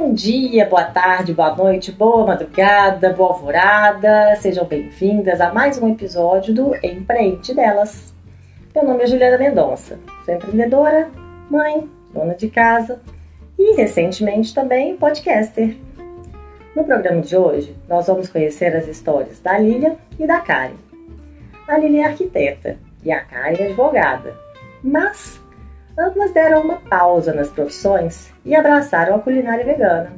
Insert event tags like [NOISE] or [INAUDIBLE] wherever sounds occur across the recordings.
Bom dia, boa tarde, boa noite, boa madrugada, boa alvorada. Sejam bem-vindas a mais um episódio do Empreende Delas. Meu nome é Juliana Mendonça, sou empreendedora, mãe, dona de casa e recentemente também podcaster. No programa de hoje, nós vamos conhecer as histórias da Lília e da Karen. A Lília é arquiteta e a Karen é advogada, mas ambas deram uma pausa nas profissões e abraçaram a culinária vegana.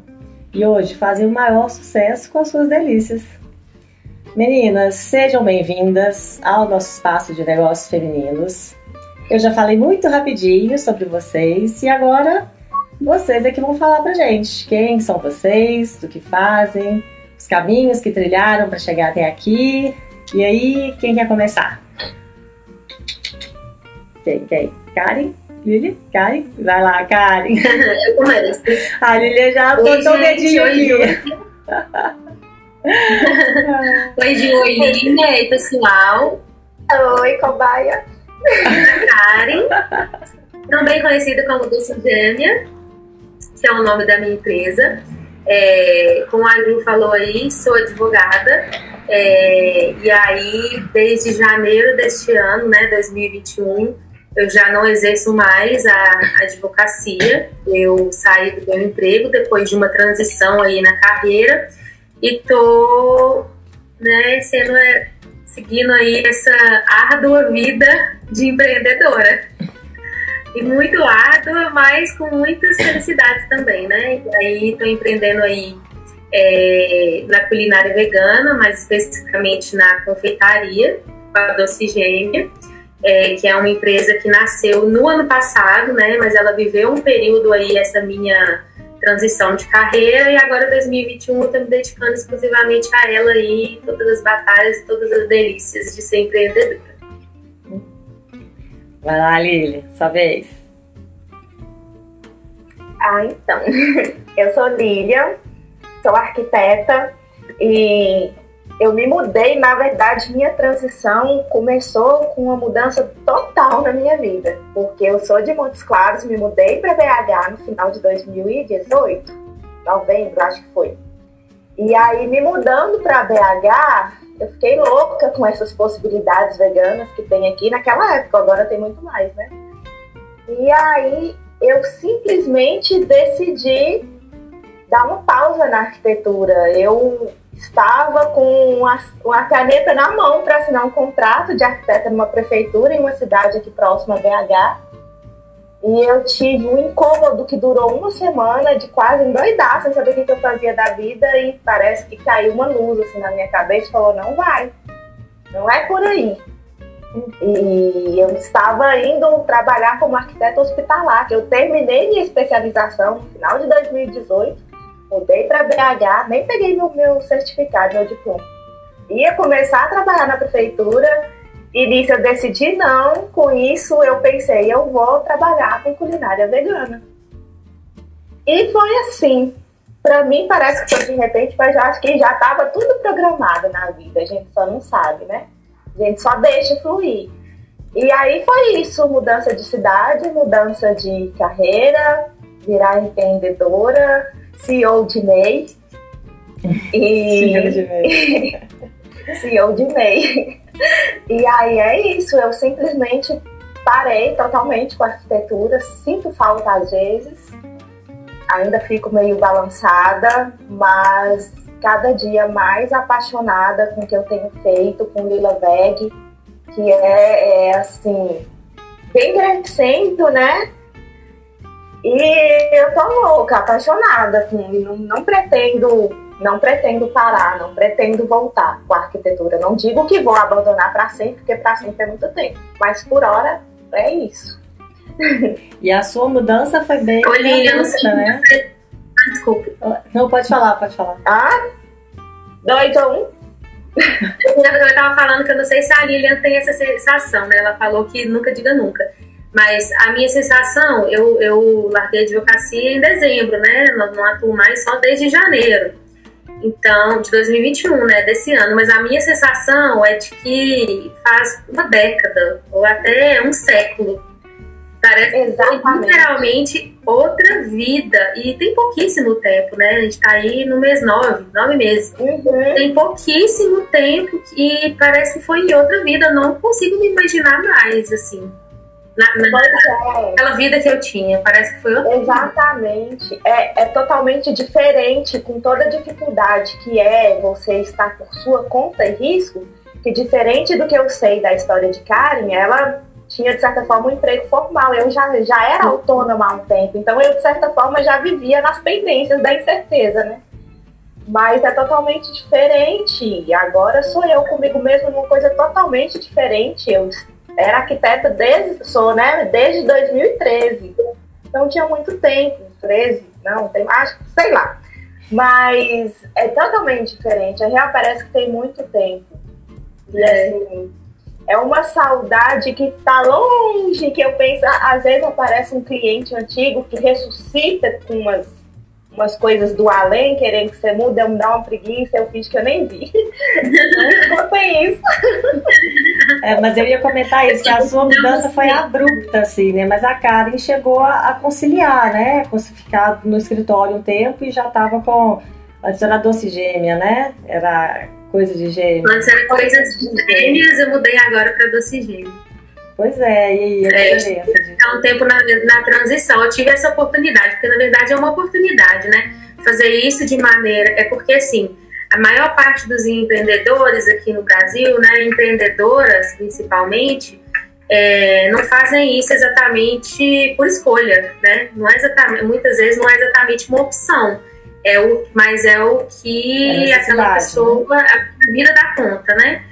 E hoje fazem o maior sucesso com as suas delícias. Meninas, sejam bem-vindas ao nosso espaço de negócios femininos. Eu já falei muito rapidinho sobre vocês e agora vocês é que vão falar pra gente quem são vocês, do que fazem, os caminhos que trilharam para chegar até aqui. E aí, quem quer começar? Quem? Quem? Karen? Lili? Karen? Vai lá, Karen. [LAUGHS] Eu começo. A Lili já botou o dedinho aqui. Oi, Ju. [LAUGHS] Oi, Lili. Aí, pessoal? Oi, cobaia. Karen. Também conhecida como Dulce Gêmea, que é o nome da minha empresa. É, como a Ju falou aí, sou advogada. É, e aí, desde janeiro deste ano, né, 2021, eu já não exerço mais a advocacia. Eu saí do meu emprego depois de uma transição aí na carreira e tô, né, sendo é, seguindo aí essa árdua vida de empreendedora. E muito árdua, mas com muitas felicidades também, né? Aí tô empreendendo aí é, na culinária vegana, mais especificamente na confeitaria, com a Doce Gêmea é, que é uma empresa que nasceu no ano passado, né? Mas ela viveu um período aí, essa minha transição de carreira, e agora 2021 eu estou me dedicando exclusivamente a ela aí, todas as batalhas e todas as delícias de ser empreendedora. Vai lá, Lili, sua vez. Ah, então. [LAUGHS] Eu sou Lília, sou arquiteta e eu me mudei, na verdade, minha transição começou com uma mudança total na minha vida, porque eu sou de Montes Claros, me mudei para BH no final de 2018, novembro, acho que foi. E aí, me mudando para BH, eu fiquei louca com essas possibilidades veganas que tem aqui naquela época, agora tem muito mais, né? E aí, eu simplesmente decidi dar uma pausa na arquitetura. Eu estava com uma, uma caneta na mão para assinar um contrato de arquiteta numa prefeitura em uma cidade aqui próxima a BH. E eu tive um incômodo que durou uma semana de quase endoidar, sem saber o que eu fazia da vida, e parece que caiu uma luz assim na minha cabeça e falou: não vai, não é por aí. E eu estava indo trabalhar como arquiteta hospitalar, que eu terminei minha especialização no final de 2018 mudei para BH, nem peguei meu, meu certificado, meu diploma. Ia começar a trabalhar na prefeitura e nisso eu decidi não. Com isso eu pensei, eu vou trabalhar com culinária vegana. E foi assim. Para mim parece que foi de repente, mas eu acho que já estava tudo programado na vida. A gente só não sabe, né? A gente só deixa fluir. E aí foi isso, mudança de cidade, mudança de carreira, virar empreendedora, CEO de MEI. E... CEO de MEI. [LAUGHS] CEO de MEI. E aí é isso, eu simplesmente parei totalmente com a arquitetura, sinto falta às vezes, ainda fico meio balançada, mas cada dia mais apaixonada com o que eu tenho feito com Lila Veg, que é, é assim, bem crescendo, né? E eu tô louca, apaixonada, assim, não, não pretendo não pretendo parar, não pretendo voltar com a arquitetura. Não digo que vou abandonar para sempre, porque para sempre é muito tempo. Mas por hora é isso. E a sua mudança foi bem. Não sei. Né? Ah, desculpe. Não, pode falar, pode falar. Ah, dois ou um? [LAUGHS] Eu estava falando que eu não sei se a Lilian tem essa sensação, né? Ela falou que nunca diga nunca. Mas a minha sensação, eu, eu larguei a advocacia em dezembro, né? Não, não atuo mais só desde janeiro. Então, de 2021, né? Desse ano. Mas a minha sensação é de que faz uma década, ou até um século, Parece Exatamente. literalmente outra vida. E tem pouquíssimo tempo, né? A gente tá aí no mês nove, nove meses. Uhum. Tem pouquíssimo tempo e parece que foi em outra vida. Eu não consigo me imaginar mais, assim. Na, na, é. Aquela vida que eu tinha, parece que foi outra Exatamente. É, é totalmente diferente, com toda a dificuldade que é você estar por sua conta e risco, que diferente do que eu sei da história de Karen, ela tinha, de certa forma, um emprego formal. Eu já, já era autônoma há um tempo, então eu, de certa forma, já vivia nas pendências da incerteza, né? Mas é totalmente diferente. Agora sou eu comigo mesmo uma coisa totalmente diferente. Eu era arquiteta desde, sou, né, desde 2013. Então tinha muito tempo, 13, não, tem mais, sei lá. Mas é totalmente diferente. A real parece que tem muito tempo. E é. assim, é uma saudade que está longe, que eu penso, às vezes aparece um cliente antigo que ressuscita com umas, umas coisas do além, querendo que você mude, eu me dá uma preguiça, eu fiz que eu nem vi. [LAUGHS] Não isso. É, mas eu ia comentar isso, que a sua mudança foi abrupta, assim, né? Mas a Karen chegou a, a conciliar, né? Ficar no escritório um tempo e já estava com. Antes era doce gêmea, né? Era Coisa de gêmeos. Antes era coisas de gêmeos, eu mudei agora para doce gêmeo. Pois é, e aí a é, diferença? De... É um tempo na, na transição. Eu tive essa oportunidade, porque na verdade é uma oportunidade, né? Fazer isso de maneira. É porque assim, a maior parte dos empreendedores aqui no Brasil, né, empreendedoras principalmente, é, não fazem isso exatamente por escolha, né? Não é exatamente, muitas vezes não é exatamente uma opção é o, mas é o que é aquela pessoa, né? a vida dá conta, né?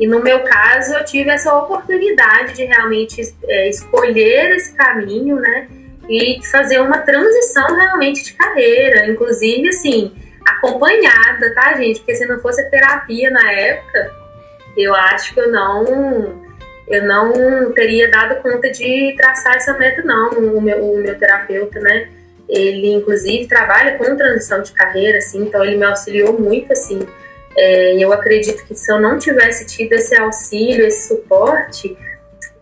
E no meu caso, eu tive essa oportunidade de realmente é, escolher esse caminho, né? E fazer uma transição realmente de carreira, inclusive, assim, acompanhada, tá, gente? Porque se não fosse terapia na época, eu acho que eu não eu não teria dado conta de traçar essa meta, não, o meu, o meu terapeuta, né? Ele, inclusive, trabalha com transição de carreira, assim, então ele me auxiliou muito, assim. É, eu acredito que se eu não tivesse tido esse auxílio, esse suporte,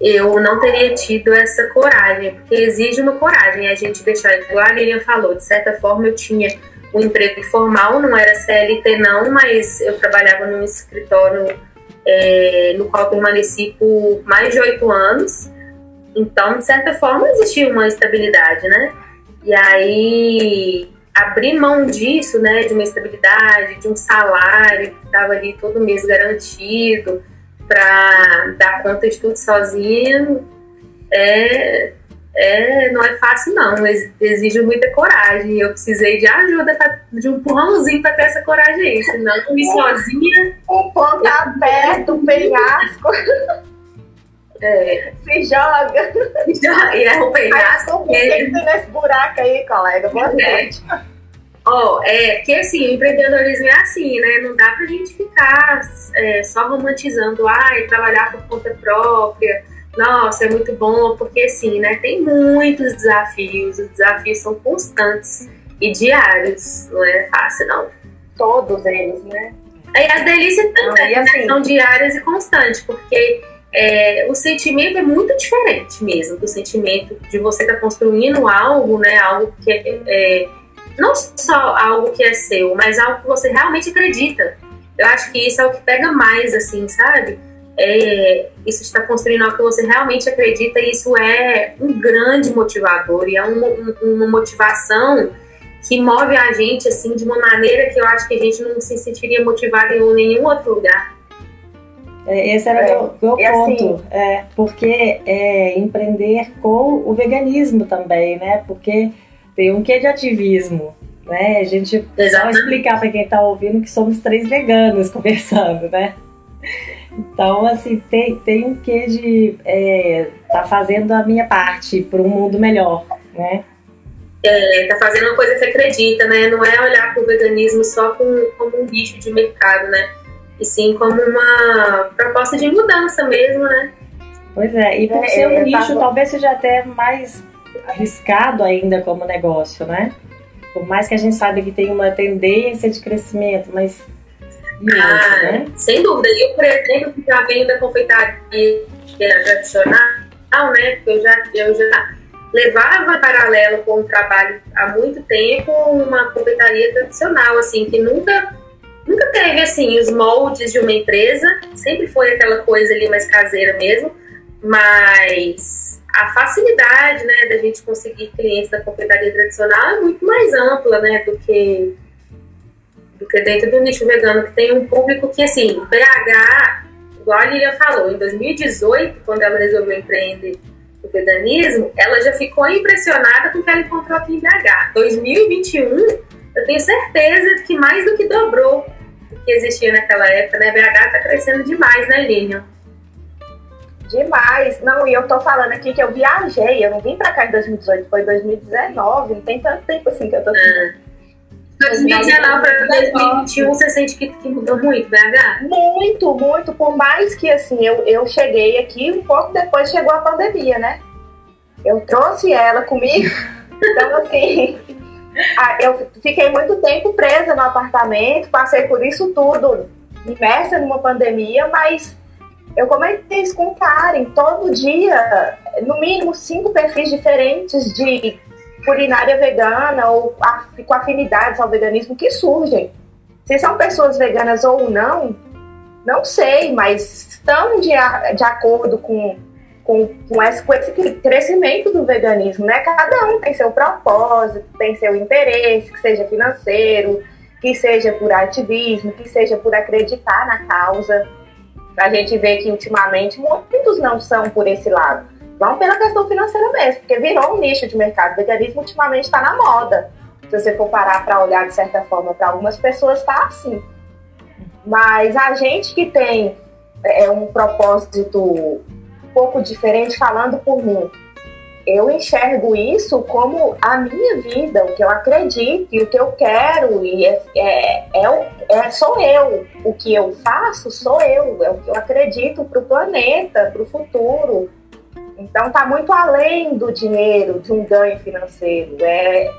eu não teria tido essa coragem, porque exige uma coragem a gente deixar, igual a Lilian falou, de certa forma eu tinha um emprego formal, não era CLT não, mas eu trabalhava num escritório é, no qual permaneci por mais de oito anos, então de certa forma existia uma estabilidade, né? E aí abrir mão disso, né, de uma estabilidade, de um salário que estava ali todo mês garantido para dar conta de tudo sozinho, é, é, não é fácil não, exige muita coragem. Eu precisei de ajuda, pra, de um empurrãozinho para ter essa coragem aí, senão eu me sozinha. Um ponto aberto, um penhasco. É. Se joga. Se joga. E é o penhasco. Que tem nesse buraco aí, colega? Boa é. Ó, oh, é que assim, o empreendedorismo é assim, né? Não dá pra gente ficar é, só romantizando, ai, trabalhar por conta própria, nossa, é muito bom, porque assim, né? Tem muitos desafios, os desafios são constantes e diários, não é fácil, não. Todos eles, né? E as delícias também, né? assim, são diárias e constantes, porque é, o sentimento é muito diferente mesmo do sentimento de você estar tá construindo algo, né? Algo que é, é, não só algo que é seu, mas algo que você realmente acredita. Eu acho que isso é o que pega mais, assim, sabe? É, isso está construindo algo que você realmente acredita e isso é um grande motivador e é uma, uma motivação que move a gente assim de uma maneira que eu acho que a gente não se sentiria motivado em nenhum outro lugar. É, esse era o é, meu, meu assim, ponto, assim, é, porque é, empreender com o veganismo também, né? Porque tem um quê de ativismo, né? A gente só explicar para quem está ouvindo que somos três veganos [LAUGHS] conversando, né? Então, assim, tem, tem um quê de é, tá fazendo a minha parte para um mundo melhor, né? É, tá fazendo uma coisa que acredita, né? Não é olhar para o veganismo só como, como um bicho de mercado, né? E sim como uma proposta de mudança mesmo, né? Pois é, e por é, ser um nicho, tava... talvez seja até mais arriscado ainda como negócio, né? Por mais que a gente saiba que tem uma tendência de crescimento, mas. Ah, né? Sem dúvida. Eu, por exemplo, que já venho da confeitaria tradicional, né? Porque eu já, eu já levava paralelo com o trabalho há muito tempo uma confeitaria tradicional, assim, que nunca nunca teve assim os moldes de uma empresa, sempre foi aquela coisa ali mais caseira mesmo, mas a facilidade, né, da gente conseguir clientes da confeitaria tradicional é muito mais ampla, né, do que do que dentro do nicho vegano, que tem um público que, assim, BH, igual a Lilian falou, em 2018, quando ela resolveu empreender o veganismo, ela já ficou impressionada com o que ela encontrou aqui em BH. 2021, eu tenho certeza que mais do que dobrou que existia naquela época, né? BH está crescendo demais, né, Lilian? Demais. Não, e eu tô falando aqui que eu viajei, eu não vim pra cá em 2018, foi 2019, não tem tanto tempo assim que eu tô aqui. Ah. 2019 para 2021, você sente que, que, mudou muito, BH? Muito, muito. Por mais que, assim, eu, eu cheguei aqui, um pouco depois chegou a pandemia, né? Eu trouxe ela comigo. [LAUGHS] Então, assim, eu fiquei muito tempo presa no apartamento, passei por isso tudo, imersa numa pandemia, mas eu comentei isso com Karen. Todo dia, no mínimo, cinco perfis diferentes de culinária vegana ou com afinidades ao veganismo que surgem. Se são pessoas veganas ou não, não sei, mas estão de, de acordo com, com, com, esse, com esse crescimento do veganismo, né? Cada um tem seu propósito, tem seu interesse, que seja financeiro, que seja por ativismo, que seja por acreditar na causa. A gente vê que ultimamente muitos não são por esse lado Vão pela questão financeira mesmo, porque virou um nicho de mercado. O veganismo ultimamente está na moda. Se você for parar para olhar de certa forma, para algumas pessoas está assim. Mas a gente que tem é, um propósito pouco diferente, falando por mim, eu enxergo isso como a minha vida, o que eu acredito e o que eu quero, e é, é, é, é sou eu. O que eu faço sou eu, é o que eu acredito para o planeta, para o futuro. Então está muito além do dinheiro, de um ganho financeiro. É,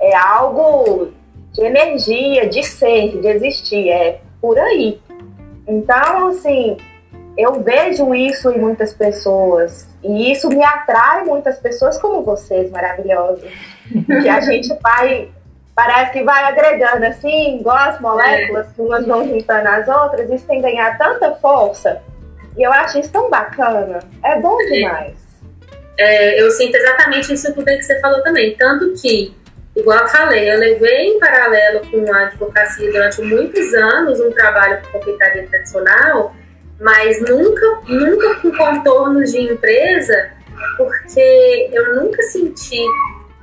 é algo de energia, de ser, de existir. É por aí. Então, assim, eu vejo isso em muitas pessoas. E isso me atrai muitas pessoas como vocês, maravilhosos. que a gente vai. Parece que vai agregando assim, igual as moléculas, que umas vão juntando as outras, isso tem ganhar tanta força. E eu acho isso tão bacana. É bom demais é, eu sinto exatamente isso tudo que você falou também. Tanto que, igual eu falei, eu levei em paralelo com a advocacia durante muitos anos um trabalho com confeitaria tradicional, mas nunca, nunca com contornos de empresa, porque eu nunca senti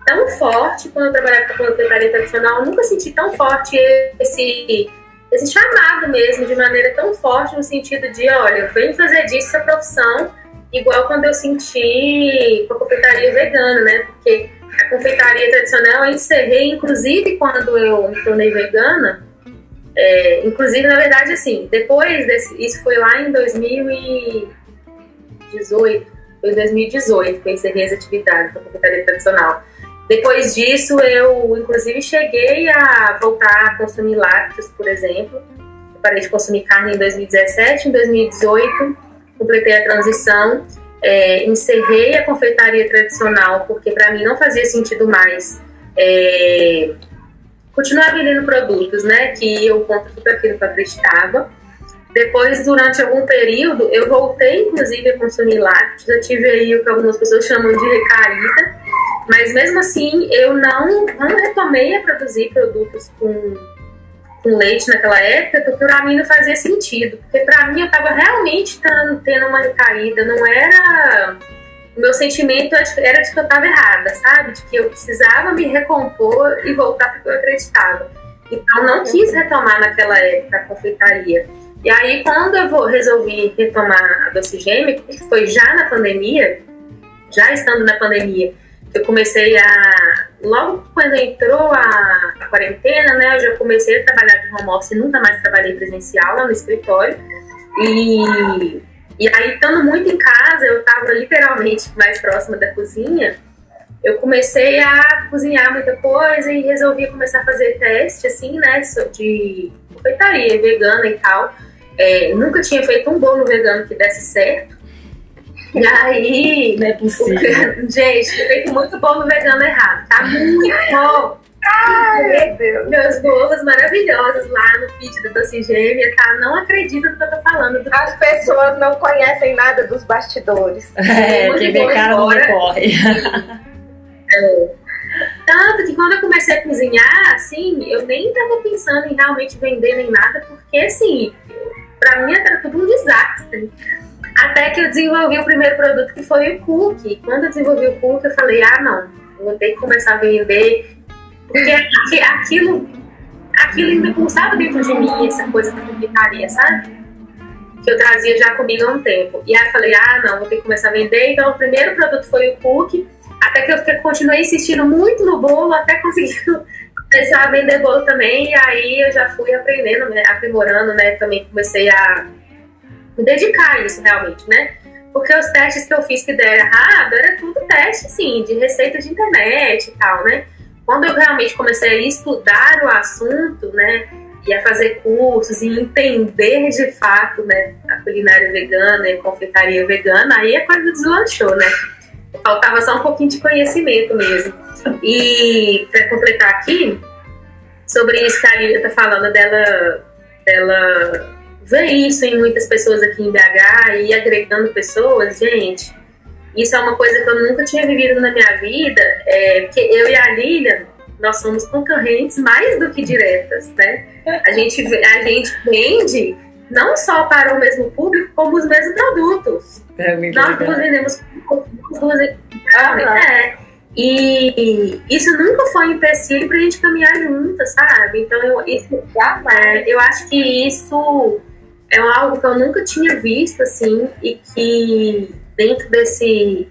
tão forte quando eu trabalhava com confeitaria tradicional, eu nunca senti tão forte esse esse chamado mesmo, de maneira tão forte, no sentido de, olha, venho fazer disso a profissão, igual quando eu senti com a confeitaria vegana, né? Porque a confeitaria tradicional eu encerrei, inclusive quando eu me tornei vegana. É, inclusive, na verdade, assim, depois desse. Isso foi lá em 2018. Foi em 2018 que eu encerrei as atividades da confeitaria tradicional. Depois disso, eu, inclusive, cheguei a voltar a consumir lácteos, por exemplo. Eu parei de consumir carne em 2017. Em 2018, completei a transição, é, encerrei a confeitaria tradicional, porque para mim não fazia sentido mais é, continuar vendendo produtos, né, que eu compro tudo aquilo que eu acreditava. Depois, durante algum período, eu voltei, inclusive, a consumir lácteos. Eu tive aí o que algumas pessoas chamam de recaída, mas mesmo assim, eu não, não retomei a produzir produtos com com leite naquela época, porque para mim não fazia sentido. Porque para mim eu estava realmente tendo uma recaída, não era. O meu sentimento era de que eu estava errada, sabe? De que eu precisava me recompor e voltar para o que eu acreditava. Então não quis retomar naquela época a confeitaria. E aí, quando eu vou, resolvi retomar a doce gêmea, que foi já na pandemia, já estando na pandemia, eu comecei a. Logo quando entrou a, a, quarentena, né, eu já comecei a trabalhar de home office, nunca mais trabalhei presencial lá no escritório. E, e aí, estando muito em casa, eu estava literalmente mais próxima da cozinha. Eu comecei a cozinhar muita coisa e resolvi começar a fazer teste, assim, né, de confeitaria vegana e tal. É, nunca tinha feito um bolo vegano que desse certo. E aí. [LAUGHS] Não é possível. [LAUGHS] Gente, feito muito bolo vegano errado. Tá muito bom. Ai, Meus bolos maravilhosos lá no feed da Doce Gêmea, tá? Não acredito no que eu tô falando. Do... As pessoas não conhecem nada dos bastidores. [LAUGHS] É, quem vê cara não corre. É. Tanto que quando eu comecei a cozinhar, assim, eu nem tava pensando em realmente vender nem nada, porque, assim, pra mim era tudo um desastre. Até que eu desenvolvi o primeiro produto, que foi o cookie. Quando eu desenvolvi o cookie, eu falei, ah, não, vou ter que começar a vender. Porque aquilo, aquilo ainda pulsava dentro de mim, essa coisa da confeitaria, sabe? Que eu trazia já comigo há um tempo. E aí eu falei, ah, não, vou ter que começar a vender. Então, o primeiro produto foi o cookie. Até que eu continuei insistindo muito no bolo, até conseguir [LAUGHS] começar a vender bolo também. E aí eu já fui aprendendo, né, aprimorando, né? Também comecei a me dedicar a isso realmente, né? Porque os testes que eu fiz que deram errado, era tudo teste, assim, de receita de internet e tal, né? Quando eu realmente comecei a estudar o assunto, né? E a fazer cursos e entender de fato, né? A culinária vegana e a confeitaria vegana, aí a coisa deslanchou, né? Faltava só um pouquinho de conhecimento mesmo. E para completar aqui, sobre isso que a Lívia tá falando dela, dela ver isso em muitas pessoas aqui em BH e agregando pessoas, gente, isso é uma coisa que eu nunca tinha vivido na minha vida, é, porque eu e a Lilian, nós somos concorrentes mais do que diretas, né? A gente, a gente vende não só para o mesmo público, como os mesmos produtos. É Nós duas vendemos as duas é. E isso nunca foi um empecilho pra gente caminhar juntas, sabe? Então eu, isso, é, eu acho que isso é algo que eu nunca tinha visto, assim, e que dentro desse.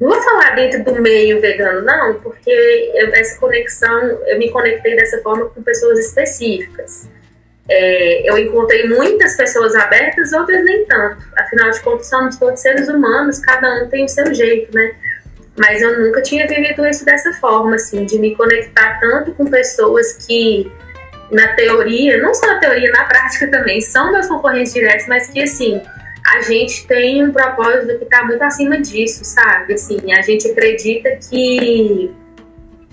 Não vou falar dentro do meio vegano, não, porque eu- essa conexão, eu me conectei dessa forma com pessoas específicas. É, eu encontrei muitas pessoas abertas, outras nem tanto. Afinal de contas, somos todos seres humanos, cada um tem o seu jeito, né? Mas eu nunca tinha vivido isso dessa forma, assim, de me conectar tanto com pessoas que, na teoria, não só na teoria, na prática também, são meus concorrentes diretos, mas que, assim, a gente tem um propósito que está muito acima disso, sabe? Assim, a gente acredita que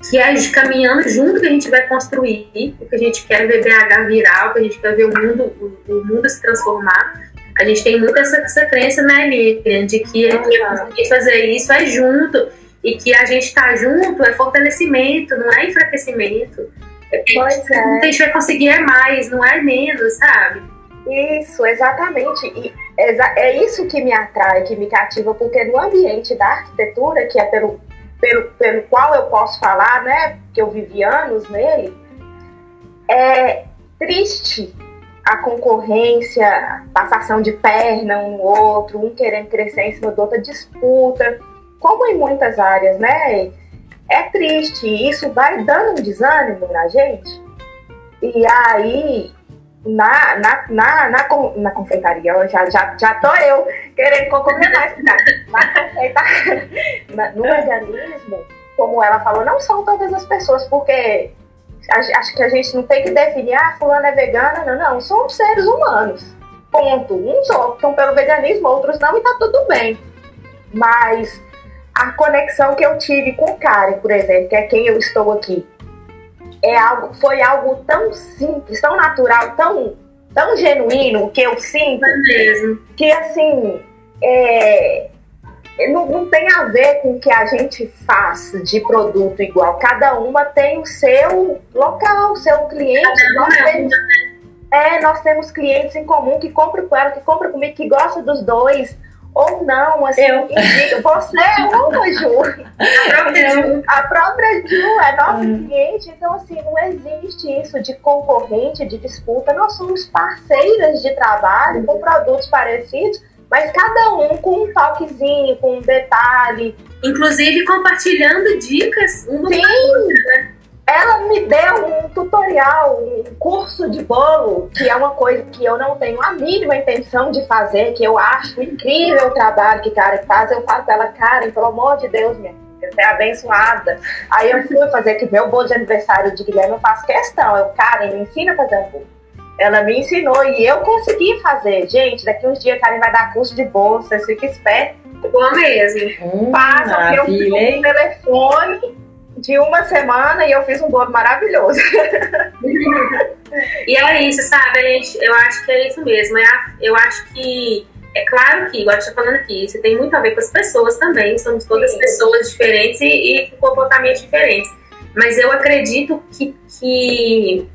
que é de caminhando junto que a gente vai construir, o que a gente quer ver BH virar, o que a gente quer ver o mundo, o, o mundo se transformar. A gente tem muito essa, essa crença, né, Lilian, de que a gente vai conseguir fazer isso é junto e que a gente tá junto é fortalecimento, não é enfraquecimento. É que a gente, Pois é. a gente vai conseguir é mais, não é menos, sabe? Isso, exatamente. E é isso que me atrai, que me cativa, porque no ambiente da arquitetura, que é pelo, pelo, pelo qual eu posso falar, né? Que eu vivi anos nele, é triste a concorrência, a passação de perna um no outro, um querendo crescer em cima do outro, a disputa, como em muitas áreas, né? É triste, isso vai dando um desânimo na gente. E aí, na, na, na, na, na confeitaria, já, já, já tô eu querendo concorrer mais. cara. [LAUGHS] Na confeitaria, no veganismo, como ela falou, não são todas as pessoas, porque acho que a gente não tem que definir, ah, fulano é vegana, não, não, são seres humanos. Ponto. Uns optam pelo veganismo, outros não, e tá tudo bem. Mas a conexão que eu tive com Karen, por exemplo, que é quem eu estou aqui, é algo, foi algo tão simples, tão natural, tão, tão genuíno que eu sinto é mesmo. que assim é, não, não tem a ver com o que a gente faz de produto igual. Cada uma tem o seu local, o seu cliente. Nós é temos, é, nós temos clientes em comum que compram com ela, que compram comigo, que gosta dos dois. Ou não, assim, Eu. indica- você é uma, Ju. [LAUGHS] A própria Ju. A própria Ju é nossa Hum. cliente, então assim, não existe isso de concorrente, de disputa. Nós somos parceiras de trabalho com produtos parecidos, mas cada um com um toquezinho, com um detalhe. Inclusive compartilhando dicas uma Sim. Ela me deu um tutorial, um curso de bolo, que é uma coisa que eu não tenho a mínima intenção de fazer, que eu acho incrível o trabalho que Karen faz. Eu falo pra ela, Karen, pelo amor de Deus, minha filha, você é abençoada. Aí eu fui fazer que meu bolo de aniversário de Guilherme, eu faço questão. Eu, Karen, me ensina a fazer um bolo. Ela me ensinou e eu consegui fazer. Gente, daqui uns dias a Karen vai dar curso de bolo, vocês fiquem espertos. Boa mesmo. Hum, Passa, eu fiz maravilha, um hein? telefone de uma semana e eu fiz um bolo maravilhoso. E é isso, sabe? A gente, eu acho que é isso mesmo. É a- eu acho que, é claro que, igual a gente tá falando aqui, isso tem muito a ver com as pessoas também. Somos todas Sim. pessoas diferentes e, e com comportamentos diferentes. Mas eu acredito que, que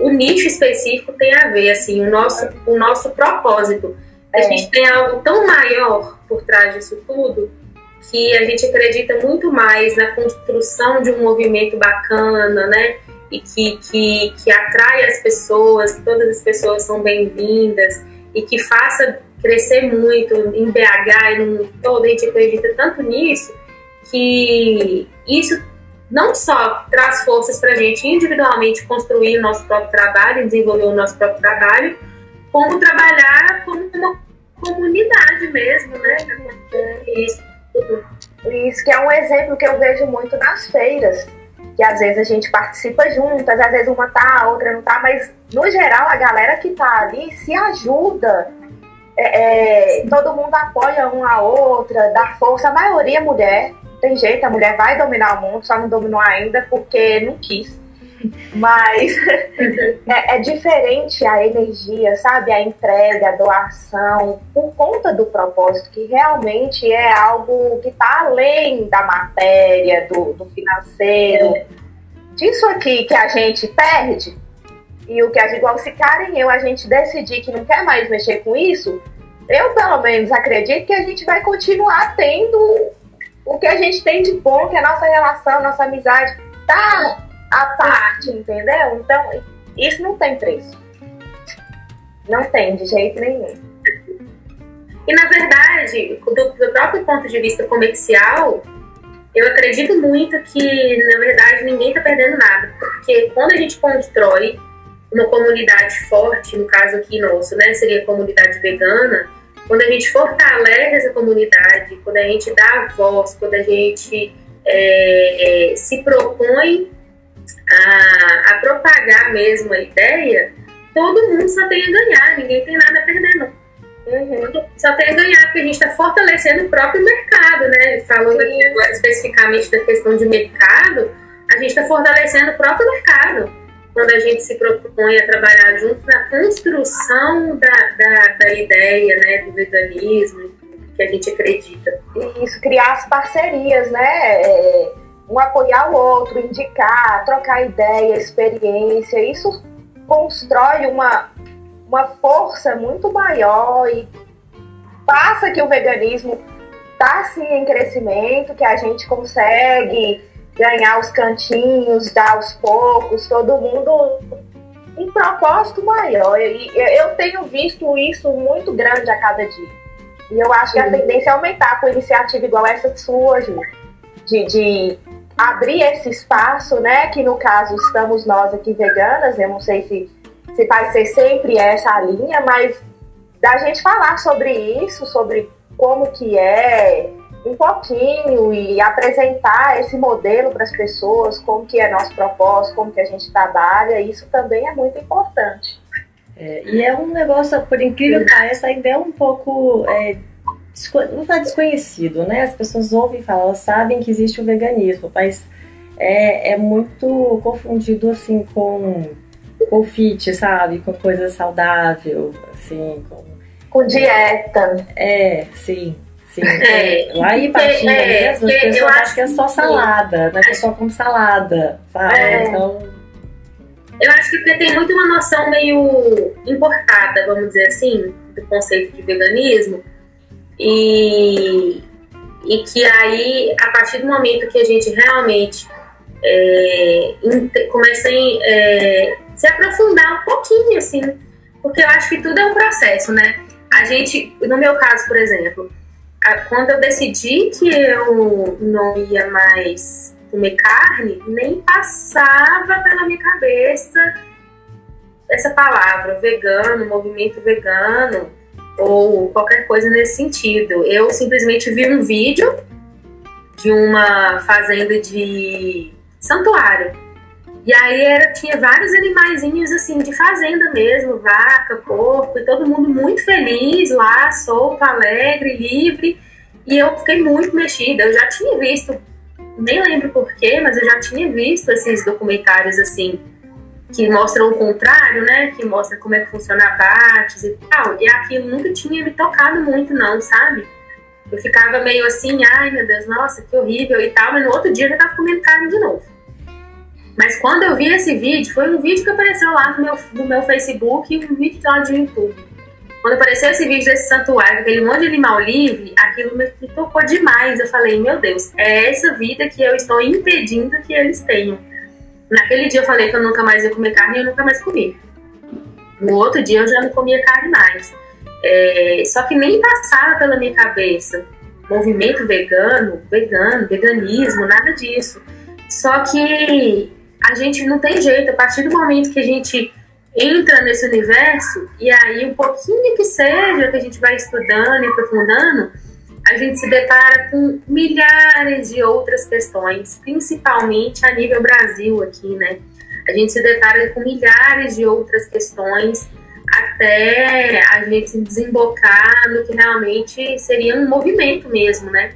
o nicho específico tem a ver, assim, o nosso, o nosso propósito. A É. gente tem algo tão maior por trás disso tudo que a gente acredita muito mais na construção de um movimento bacana, né? E que, que, que atrai as pessoas, que todas as pessoas são bem-vindas e que faça crescer muito em BH e no mundo todo. A gente acredita tanto nisso que isso não só traz forças para a gente individualmente construir o nosso próprio trabalho, desenvolver o nosso próprio trabalho, como trabalhar como uma comunidade mesmo, né? Isso tudo. Isso que é um exemplo que eu vejo muito nas feiras. Que às vezes a gente participa juntas, às vezes uma tá, a outra não tá, mas no geral a galera que tá ali se ajuda. É, é, todo mundo apoia uma a outra, dá força. A maioria é mulher, tem jeito, a mulher vai dominar o mundo, só não dominou ainda porque não quis. Mas [LAUGHS] é, é diferente a energia, sabe? A entrega, a doação, por conta do propósito, que realmente é algo que está além da matéria, do, do financeiro. Disso aqui que a gente perde, e o que a gente, igual se Karen e eu, a gente decidir que não quer mais mexer com isso, eu pelo menos acredito que a gente vai continuar tendo o que a gente tem de bom, que é a nossa relação, nossa amizade, tá à parte, entendeu? Então, isso não tem preço. Não tem, de jeito nenhum. E na verdade, do, do próprio ponto de vista comercial, eu acredito muito que, na verdade, ninguém está perdendo nada. Porque quando a gente constrói uma comunidade forte, no caso aqui nosso, né, seria a comunidade vegana, quando a gente fortalece essa comunidade, quando a gente dá voz, quando a gente é, é, se propõe a, a propagar mesmo a ideia, todo mundo só tem a ganhar, ninguém tem nada a perder, não. Uhum. Só tem a ganhar, porque a gente está fortalecendo o próprio mercado, né? Falando Sim. aqui agora especificamente da questão de mercado, a gente está fortalecendo o próprio mercado. Quando a gente se propõe a trabalhar junto na construção da, da, da ideia, né? Do veganismo, que a gente acredita. Isso, criar as parcerias, né? É, um apoiar o outro, indicar, trocar ideia, experiência. Isso constrói uma, uma força muito maior e passa que o veganismo está sim em crescimento, que a gente consegue ganhar os cantinhos, dar aos poucos, todo mundo um propósito maior. E eu tenho visto isso muito grande a cada dia. E eu acho que a tendência é aumentar com iniciativa igual essa sua, Ju, de, de abrir esse espaço, né? Que no caso estamos nós aqui veganas, eu não sei se, se vai ser sempre essa a linha, mas da gente falar sobre isso, sobre como que é um pouquinho e apresentar esse modelo para as pessoas, como que é nosso propósito, como que a gente trabalha, isso também é muito importante. É, e é um negócio, por incrível que pareça, ainda é um pouco. É, não tá desconhecido, né? As pessoas ouvem falar, elas sabem que existe o veganismo, mas é, é muito confundido assim com, com fit, sabe? Com coisa saudável, assim, com. Com dieta. É, sim. Sim, É, lá em Patinga é, mesmo, as pessoas acham que é só salada, né? Que é só como salada, sabe? É. Então, Eu acho que porque tem muito uma noção meio importada, vamos dizer assim, do conceito de veganismo. E, e que aí, a partir do momento que a gente realmente é, começa a é, se aprofundar um pouquinho, assim, porque eu acho que tudo é um processo, né? A gente, no meu caso, por exemplo, a- quando eu decidi que eu não ia mais comer carne, nem passava pela minha cabeça essa palavra, vegano, movimento vegano, ou qualquer coisa nesse sentido. Eu simplesmente vi um vídeo de uma fazenda de santuário. E aí era, tinha vários animaizinhos assim de fazenda mesmo, vaca, porco, e todo mundo muito feliz lá, solto, alegre, livre. E eu fiquei muito mexida. Eu já tinha visto, nem lembro porquê, mas eu já tinha visto esses documentários assim, que mostram o contrário, né? Que mostra como é que funciona abates e tal. E aquilo nunca tinha me tocado muito, não, sabe? Eu ficava meio assim, ai meu Deus, nossa, que horrível e tal, mas no outro dia eu já tava comendo carne de novo. Mas quando eu vi esse vídeo, foi um vídeo que apareceu lá no meu, no meu Facebook e um vídeo lá de YouTube. Quando apareceu esse vídeo desse santuário, aquele monte de animal livre, aquilo me tocou demais. Eu falei, meu Deus, é essa vida que eu estou impedindo que eles tenham. Naquele dia eu falei que eu nunca mais ia comer carne e eu nunca mais comi. No outro dia eu já não comia carne mais. É, só que nem passava pela minha cabeça movimento vegano, vegano, veganismo, nada disso. Só que a gente não tem jeito, a partir do momento que a gente entra nesse universo, e aí um pouquinho que seja que a gente vai estudando e aprofundando, a gente se depara com milhares de outras questões, principalmente a nível Brasil aqui, né? A gente se depara com milhares de outras questões até a gente desembocar no que realmente seria um movimento mesmo, né?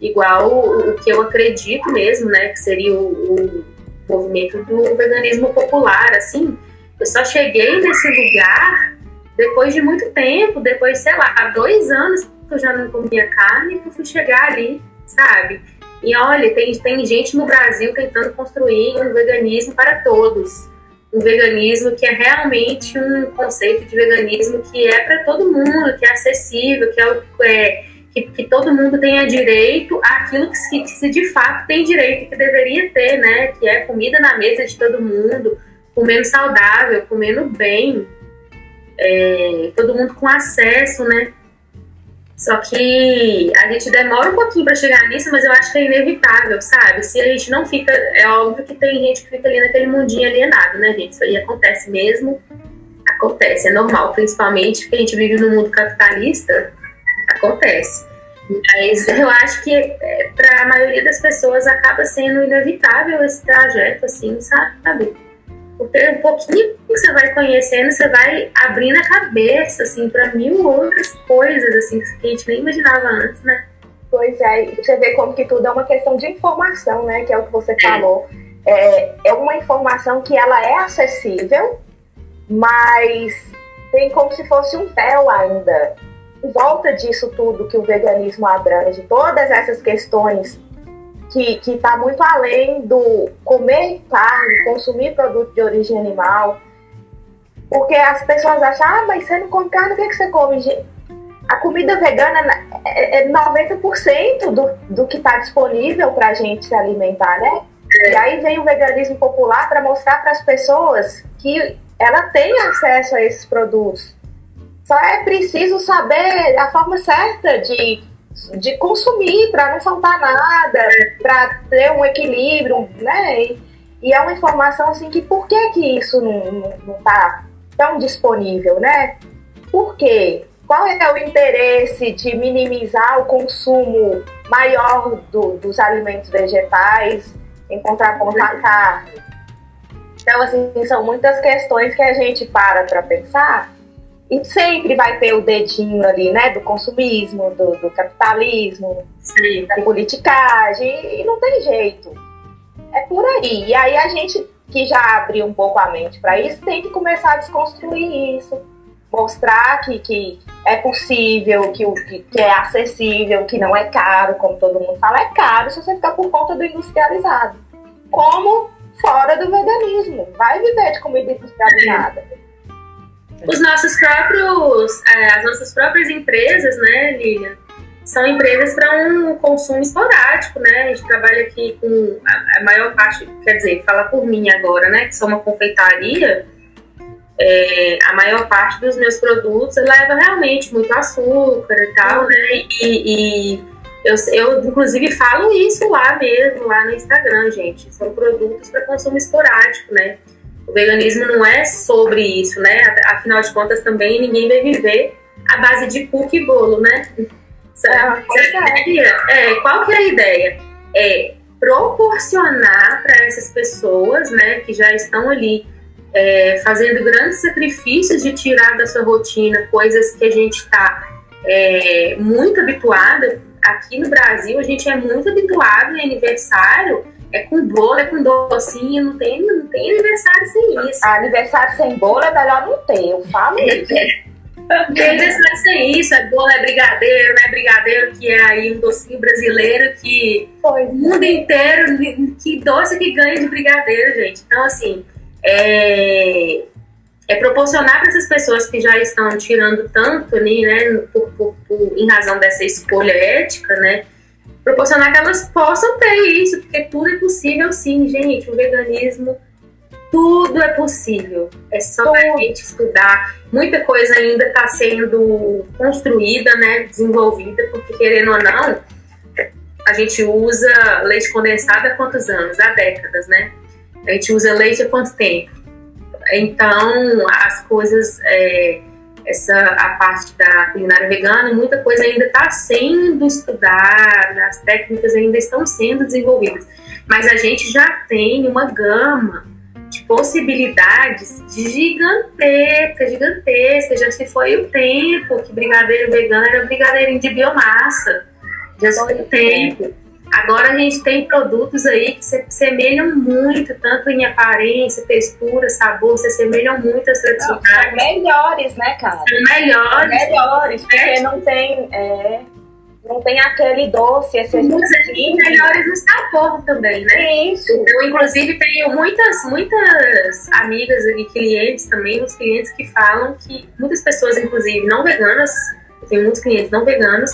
Igual o, que eu acredito mesmo, né? Que seria o, o movimento do veganismo popular, assim. Eu só cheguei nesse lugar depois de muito tempo, depois, sei lá, dois anos que eu já não comia carne, que eu fui chegar ali, sabe? E olha, tem, tem gente no Brasil tentando construir um veganismo para todos. Um veganismo que é realmente um conceito de veganismo que é para todo mundo, que é acessível, que é, é que, que, todo mundo tenha direito àquilo que, que, que de fato tem direito, que deveria ter, né? Que é comida na mesa de todo mundo, comendo saudável, comendo bem, é, todo mundo com acesso, né? Só que a gente demora um pouquinho para chegar nisso, mas eu acho que é inevitável, sabe? Se a gente não fica. É óbvio que tem gente que fica ali naquele mundinho alienado, né, gente? Isso aí acontece mesmo. Acontece, é normal, principalmente porque a gente vive num mundo capitalista. Acontece. Mas eu acho que é, para a maioria das pessoas acaba sendo inevitável esse trajeto, assim, sabe? Porque um pouquinho que você vai conhecendo, você vai abrindo a cabeça, assim, para mil outras coisas, assim, que a gente nem imaginava antes, né? Pois é, você vê como que tudo é uma questão de informação, né? Que é o que você falou. É, é uma informação que ela é acessível, mas tem como se fosse um véu ainda. Em volta disso tudo que o veganismo abrange, todas essas questões que está muito além do comer carne, consumir produto de origem animal. Porque as pessoas acham, ah, mas você não come carne, o que, é que você come? A comida vegana é 90% é do, do que está disponível para a gente se alimentar, né? E aí vem o veganismo popular para mostrar para as pessoas que ela tem acesso a esses produtos. Só é preciso saber a forma certa de de consumir para não faltar nada, para ter um equilíbrio, né? E, e, é uma informação assim que por que, que isso não está tão disponível, né? Por quê? Qual é o interesse de minimizar o consumo maior do, dos alimentos vegetais em contraponto à carne? Então, assim, são muitas questões que a gente para para pensar e sempre vai ter o dedinho ali, né, do consumismo, do, do capitalismo, Sim. da politicagem, e não tem jeito. É por aí. E aí a gente que já abriu um pouco a mente para isso tem que começar a desconstruir isso, mostrar que, que é possível, que, que, que é acessível, que não é caro, como todo mundo fala, é caro se você ficar por conta do industrializado. Como fora do veganismo. Vai viver de comida industrializada os nossos próprios, é, as nossas próprias empresas, né, Lilian, são empresas para um consumo esporádico, né? A gente trabalha aqui com a, maior parte, quer dizer, fala por mim agora, né, que sou uma confeitaria, é, a maior parte dos meus produtos leva realmente muito açúcar e tal, né? E, e eu, eu, inclusive, falo isso lá mesmo, lá no Instagram, gente. São produtos para consumo esporádico, né? O veganismo não é sobre isso, né? Afinal de contas, também ninguém vai viver à base de cookie e bolo, né? É, qual que é a ideia? É proporcionar para essas pessoas, né, que já estão ali é, fazendo grandes sacrifícios de tirar da sua rotina coisas que a gente está é, muito habituada, aqui no Brasil a gente é muito habituado em aniversário, é com bolo, é com docinho, não tem, não tem aniversário sem isso. aniversário sem bolo é melhor não ter, eu falo [LAUGHS] isso. Tem aniversário sem isso, é bolo, é brigadeiro, é brigadeiro que é aí um docinho brasileiro que pois o mundo inteiro, que doce que ganha de brigadeiro, gente. Então, assim, é, é proporcionar para essas pessoas que já estão tirando tanto ali, né, por, por, por, em razão dessa escolha ética, né, proporcionar que elas possam ter isso, porque tudo é possível sim, gente. O veganismo, tudo é possível. É só a gente estudar. Muita coisa ainda está sendo construída, né, desenvolvida, porque querendo ou não, a gente usa leite condensado há quantos anos? Há décadas, né? A gente usa leite há quanto tempo? Então, as coisas, é, essa a parte da culinária vegana, muita coisa ainda está sendo estudada, as técnicas ainda estão sendo desenvolvidas. Mas a gente já tem uma gama de possibilidades gigantesca, gigantesca. Já se foi o tempo que brigadeiro vegano era brigadeirinho de biomassa. Já se foi o tempo. Agora a gente tem produtos aí que se semelham muito, tanto em aparência, textura, sabor, se assemelham muito às tradicionais. São melhores, né, cara? São melhores. São melhores, porque é. não tem. É, não tem aquele doce, esse melhores no sabor também, né? Isso. Eu, inclusive, tenho muitas, muitas amigas e clientes também, muitos clientes que falam que muitas pessoas, inclusive não veganas, tem muitos clientes não veganos,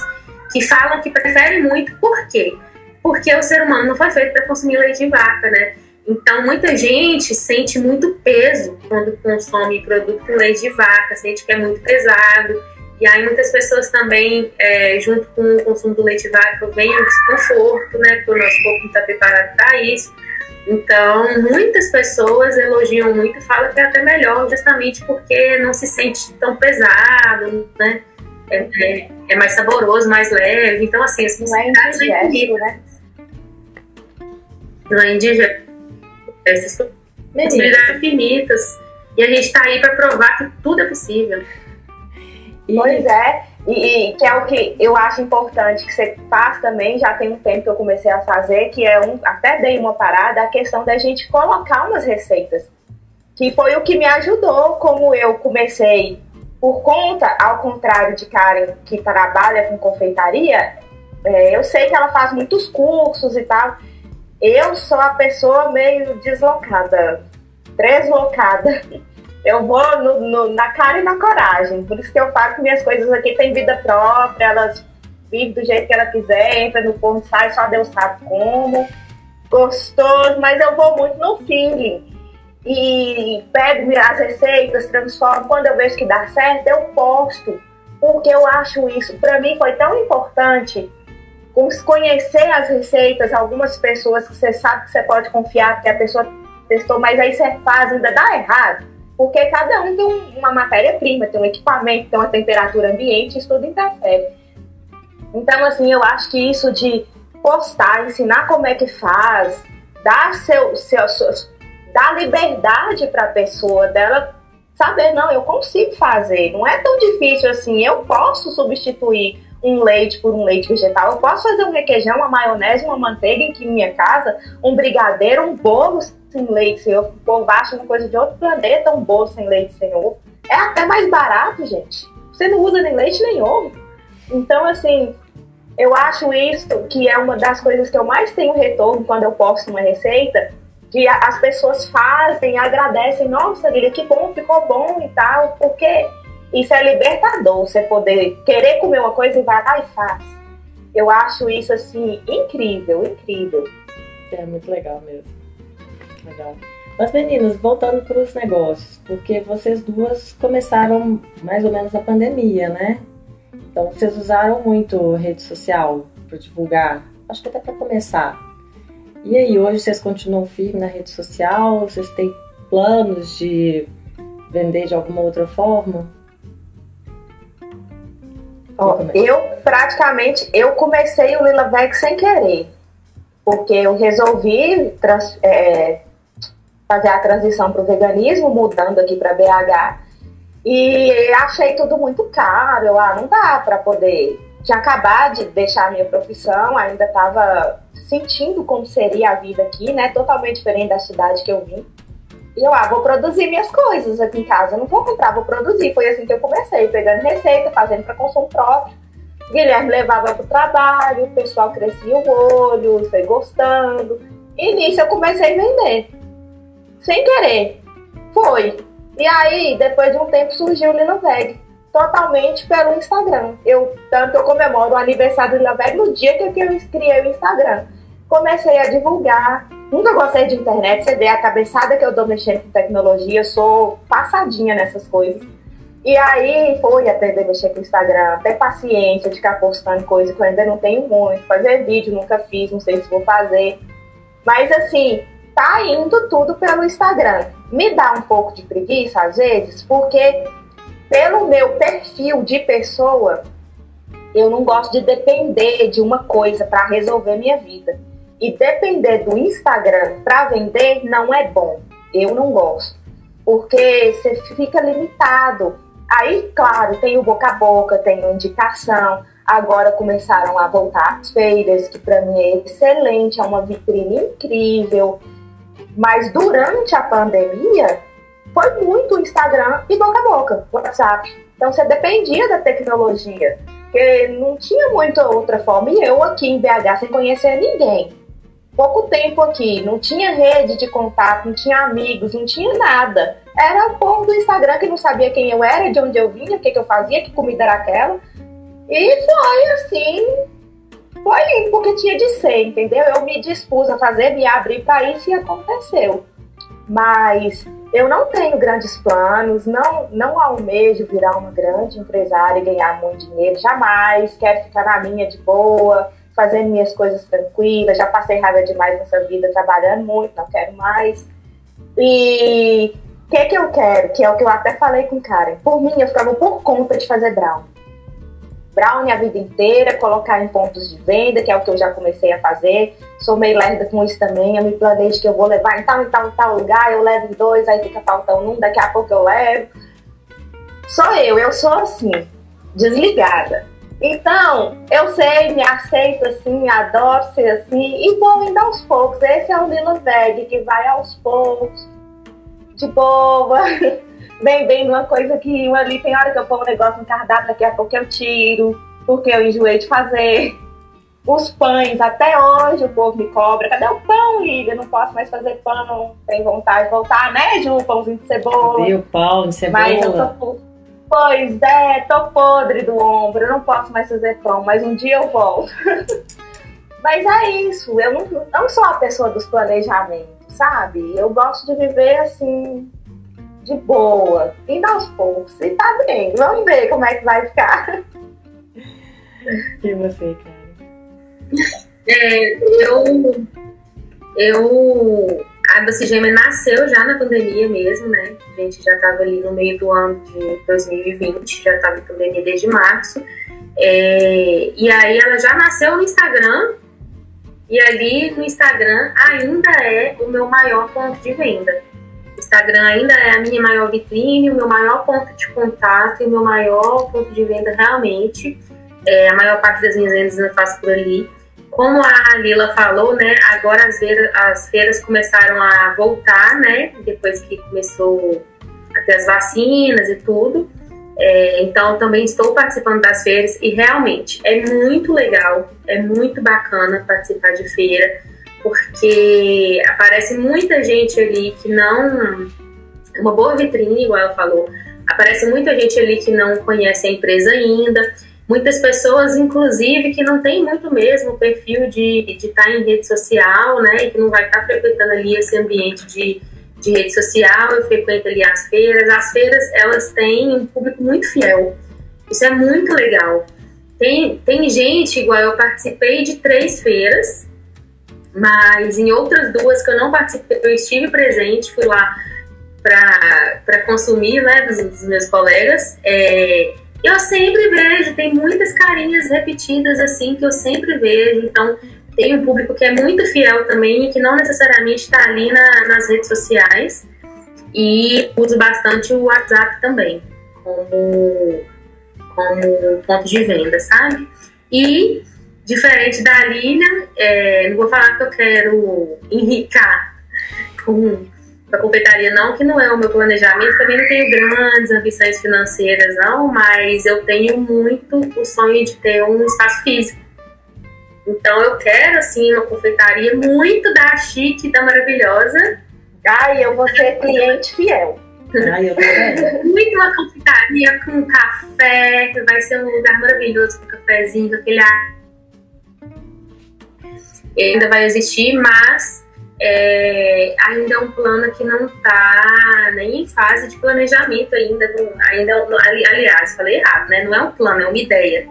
que falam que preferem muito, por quê? Porque o ser humano não foi feito para consumir leite de vaca, né? Então, muita gente sente muito peso quando consome produto com leite de vaca, sente que é muito pesado. E aí, muitas pessoas também, é, junto com o consumo do leite de vaca, vem o desconforto, né? Porque o nosso corpo não está preparado para isso. Então, muitas pessoas elogiam muito e falam que é até melhor, justamente porque não se sente tão pesado, né? É, é, é mais saboroso, mais leve. Então, assim, as possibilidades é infinitas. Né? Não é indígena? Essas possibilidades infinitas. E a gente está aí para provar que tudo é possível. Pois é, e, e, que é o que eu acho importante que você faz também, já tem um tempo que eu comecei a fazer, que é um, até dei uma parada, a questão da gente colocar umas receitas. Que foi o que me ajudou, como eu comecei por conta, ao contrário de Karen, que trabalha com confeitaria, é, eu sei que ela faz muitos cursos e tal. Eu sou a pessoa meio deslocada, deslocada. [LAUGHS] Eu vou no, no, na cara e na coragem. Por isso que eu falo que minhas coisas aqui têm vida própria, elas vivem do jeito que ela quiser, entra no forno, sai, só Deus sabe como. Gostoso, mas eu vou muito no feeling e pego as receitas, transformo. Quando eu vejo que dá certo, eu posto. Porque eu acho isso, para mim foi tão importante conhecer as receitas, algumas pessoas que você sabe que você pode confiar, que a pessoa testou, mas aí você faz, ainda dá errado. Porque cada um tem uma matéria-prima, tem um equipamento, tem uma temperatura ambiente, isso tudo interfere. Então, assim, eu acho que isso de postar, ensinar como é que faz, dar seu, seu, seu dar liberdade para a pessoa dela saber, não, eu consigo fazer, não é tão difícil assim, eu posso substituir um leite por um leite vegetal, eu posso fazer um requeijão, uma maionese, uma manteiga em minha casa, um brigadeiro, um bolo sem leite, sem ovo, o povo acha uma coisa de outro planeta, um bolo sem leite, sem ovo, é até mais barato, gente, você não usa nem leite nem ovo, então assim, eu acho isso que é uma das coisas que eu mais tenho retorno quando eu posto uma receita, que as pessoas fazem, agradecem, nossa, Lília, que bom, ficou bom e tal, porque isso é libertador, você poder querer comer uma coisa e vai lá e faz. Eu acho isso, assim, incrível, incrível. É muito legal mesmo. Legal. Mas meninas, voltando para os negócios, porque vocês duas começaram mais ou menos na pandemia, né? Então vocês usaram muito rede social para divulgar, acho que até para começar. E aí, hoje vocês continuam firmes na rede social? Vocês têm planos de vender de alguma outra forma? Ó, eu praticamente eu comecei o Lila Veg sem querer, porque eu resolvi trans, é, fazer a transição para o veganismo, mudando aqui para BH, e achei tudo muito caro. Ah, não dá para poder tinha acabado de deixar a minha profissão, ainda estava sentindo como seria a vida aqui, né? Totalmente diferente da cidade que eu vim. E eu, ah, vou produzir minhas coisas aqui em casa. não vou comprar, vou produzir. Foi assim que eu comecei, pegando receita, fazendo para consumo próprio. Guilherme levava para o trabalho, o pessoal crescia o olho, foi gostando. E nisso eu comecei a vender. Sem querer. Foi. E aí, depois de um tempo, surgiu o Linoveg. Totalmente pelo Instagram. Eu, tanto eu comemoro o aniversário do Linoveg no dia que eu criei o Instagram. Comecei a divulgar, Nunca gostei de internet, você vê a cabeçada que eu dou mexendo com tecnologia, sou passadinha nessas coisas. E aí foi aprender a mexer com o Instagram, ter paciência de ficar postando coisa que eu ainda não tenho muito, fazer vídeo, nunca fiz, não sei se vou fazer. Mas assim, tá indo tudo pelo Instagram. Me dá um pouco de preguiça às vezes, porque pelo meu perfil de pessoa, eu não gosto de depender de uma coisa para resolver minha vida. E depender do Instagram para vender não é bom. Eu não gosto. Porque você fica limitado. Aí, claro, tem o boca a boca, tem a indicação. Agora começaram a voltar as feiras, que para mim é excelente, é uma vitrine incrível. Mas durante a pandemia, foi muito Instagram e boca a boca, WhatsApp. Então você dependia da tecnologia, porque não tinha muita outra forma. E eu aqui em BH sem conhecer ninguém pouco tempo aqui, não tinha rede de contato, não tinha amigos, não tinha nada. Era o povo do Instagram que não sabia quem eu era, de onde eu vinha, o que, que eu fazia, que comida era aquela. E foi assim, foi porque tinha de ser, entendeu? Eu me dispus a fazer, me abrir para isso e aconteceu. Mas eu não tenho grandes planos, não, não almejo virar uma grande empresária e ganhar muito dinheiro, jamais. Quero ficar na minha de boa, fazendo minhas coisas tranquilas, já passei raiva demais nessa vida, trabalhando muito, não quero mais. E o que, que eu quero? Que é o que eu até falei com o Karen. Por mim, eu ficava por conta de fazer brown. Brown a vida inteira, colocar em pontos de venda, que é o que eu já comecei a fazer. Sou meio lerda com isso também. Eu me planejo que eu vou levar em tal, em tal, em tal lugar, eu levo dois, aí fica faltando um, daqui a pouco eu levo. Sou eu, eu sou assim, desligada. Então, eu sei, me aceito assim, adoro ser assim e vou indo aos poucos. Esse é o Lila Veg, que vai aos poucos, de boa, [LAUGHS] bem, bem uma coisa que ali tem hora que eu pongo um negócio no cardápio, daqui a pouco eu tiro, porque eu enjoei de fazer. Os pães, até hoje o povo me cobra. Cadê o pão, Lívia? Não posso mais fazer pão. Tem vontade de voltar, né, Ju? Pãozinho de cebola. Cadê o pão de cebola? Mas eu tô Pois é, tô podre do ombro, eu não posso mais fazer pão, mas um dia eu volto. [LAUGHS] mas é isso, eu não, não sou a pessoa dos planejamentos, sabe? Eu gosto de viver assim, de boa, indo aos poucos. E tá bem, vamos ver como é que vai ficar. E você, cara? É, eu. Eu a Doce Gêmea nasceu já na pandemia mesmo, né? A gente já estava ali no meio do ano de 2020, já estava em pandemia desde março. É, e aí ela já nasceu no Instagram, e ali no Instagram ainda é o meu maior ponto de venda. Instagram ainda é a minha maior vitrine, o meu maior ponto de contato e o meu maior ponto de venda realmente. É, a maior parte das minhas vendas eu faço por ali. Como a Lila falou, né, agora as feiras, as feiras começaram a voltar, né, depois que começou a ter as vacinas e tudo. É, então, também estou participando das feiras e realmente é muito legal, é muito bacana participar de feira, porque aparece muita gente ali que não. Uma boa vitrine, igual ela falou, aparece muita gente ali que não conhece a empresa ainda Muitas pessoas, inclusive, que não tem muito mesmo o perfil de estar tá em rede social, né, e que não vai estar tá frequentando ali esse ambiente de, de rede social e frequenta ali as feiras. As feiras, elas têm um público muito fiel. Isso é muito legal. Tem, tem gente, igual eu participei de três feiras, mas em outras duas que eu não participei, eu estive presente, fui lá para consumir, né, dos, dos meus colegas. É, eu sempre vejo, tem muitas carinhas repetidas assim que eu sempre vejo. Então, tem um público que é muito fiel também e que não necessariamente está ali na, nas redes sociais. E uso bastante o WhatsApp também, como, como ponto de venda, sabe? E, diferente da Lilian, é, não vou falar que eu quero enricar com a confeitaria, não, que não é o meu planejamento. Também não tenho grandes ambições financeiras, não, mas eu tenho muito o sonho de ter um espaço físico. Então eu quero, assim, uma confeitaria muito da chique, da maravilhosa. Ai, eu vou ser cliente fiel. Ai, eu. [LAUGHS] Muito uma confeitaria com café, que vai ser um lugar maravilhoso com cafezinho, com aquele ar. Ainda vai existir, mas é, ainda é um plano que não está nem em fase de planejamento ainda. ainda ali, aliás, falei errado, né? Não é um plano, é uma ideia.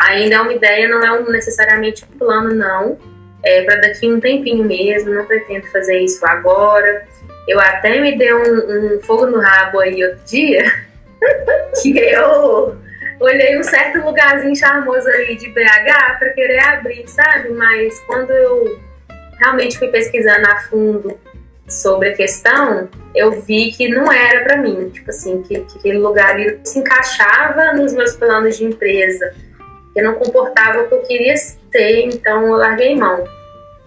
Ainda é uma ideia, não é um, necessariamente um plano, não. É para daqui um tempinho mesmo, não pretendo fazer isso agora. Eu até me dei um, um fogo no rabo aí outro dia, [LAUGHS] que eu olhei um certo lugarzinho charmoso aí de BH para querer abrir, sabe? Mas quando eu realmente fui pesquisando a fundo sobre a questão, eu vi que não era para mim, tipo assim, que, que, aquele lugar ali se encaixava nos meus planos de empresa, que não comportava o que eu queria ter, então eu larguei mão.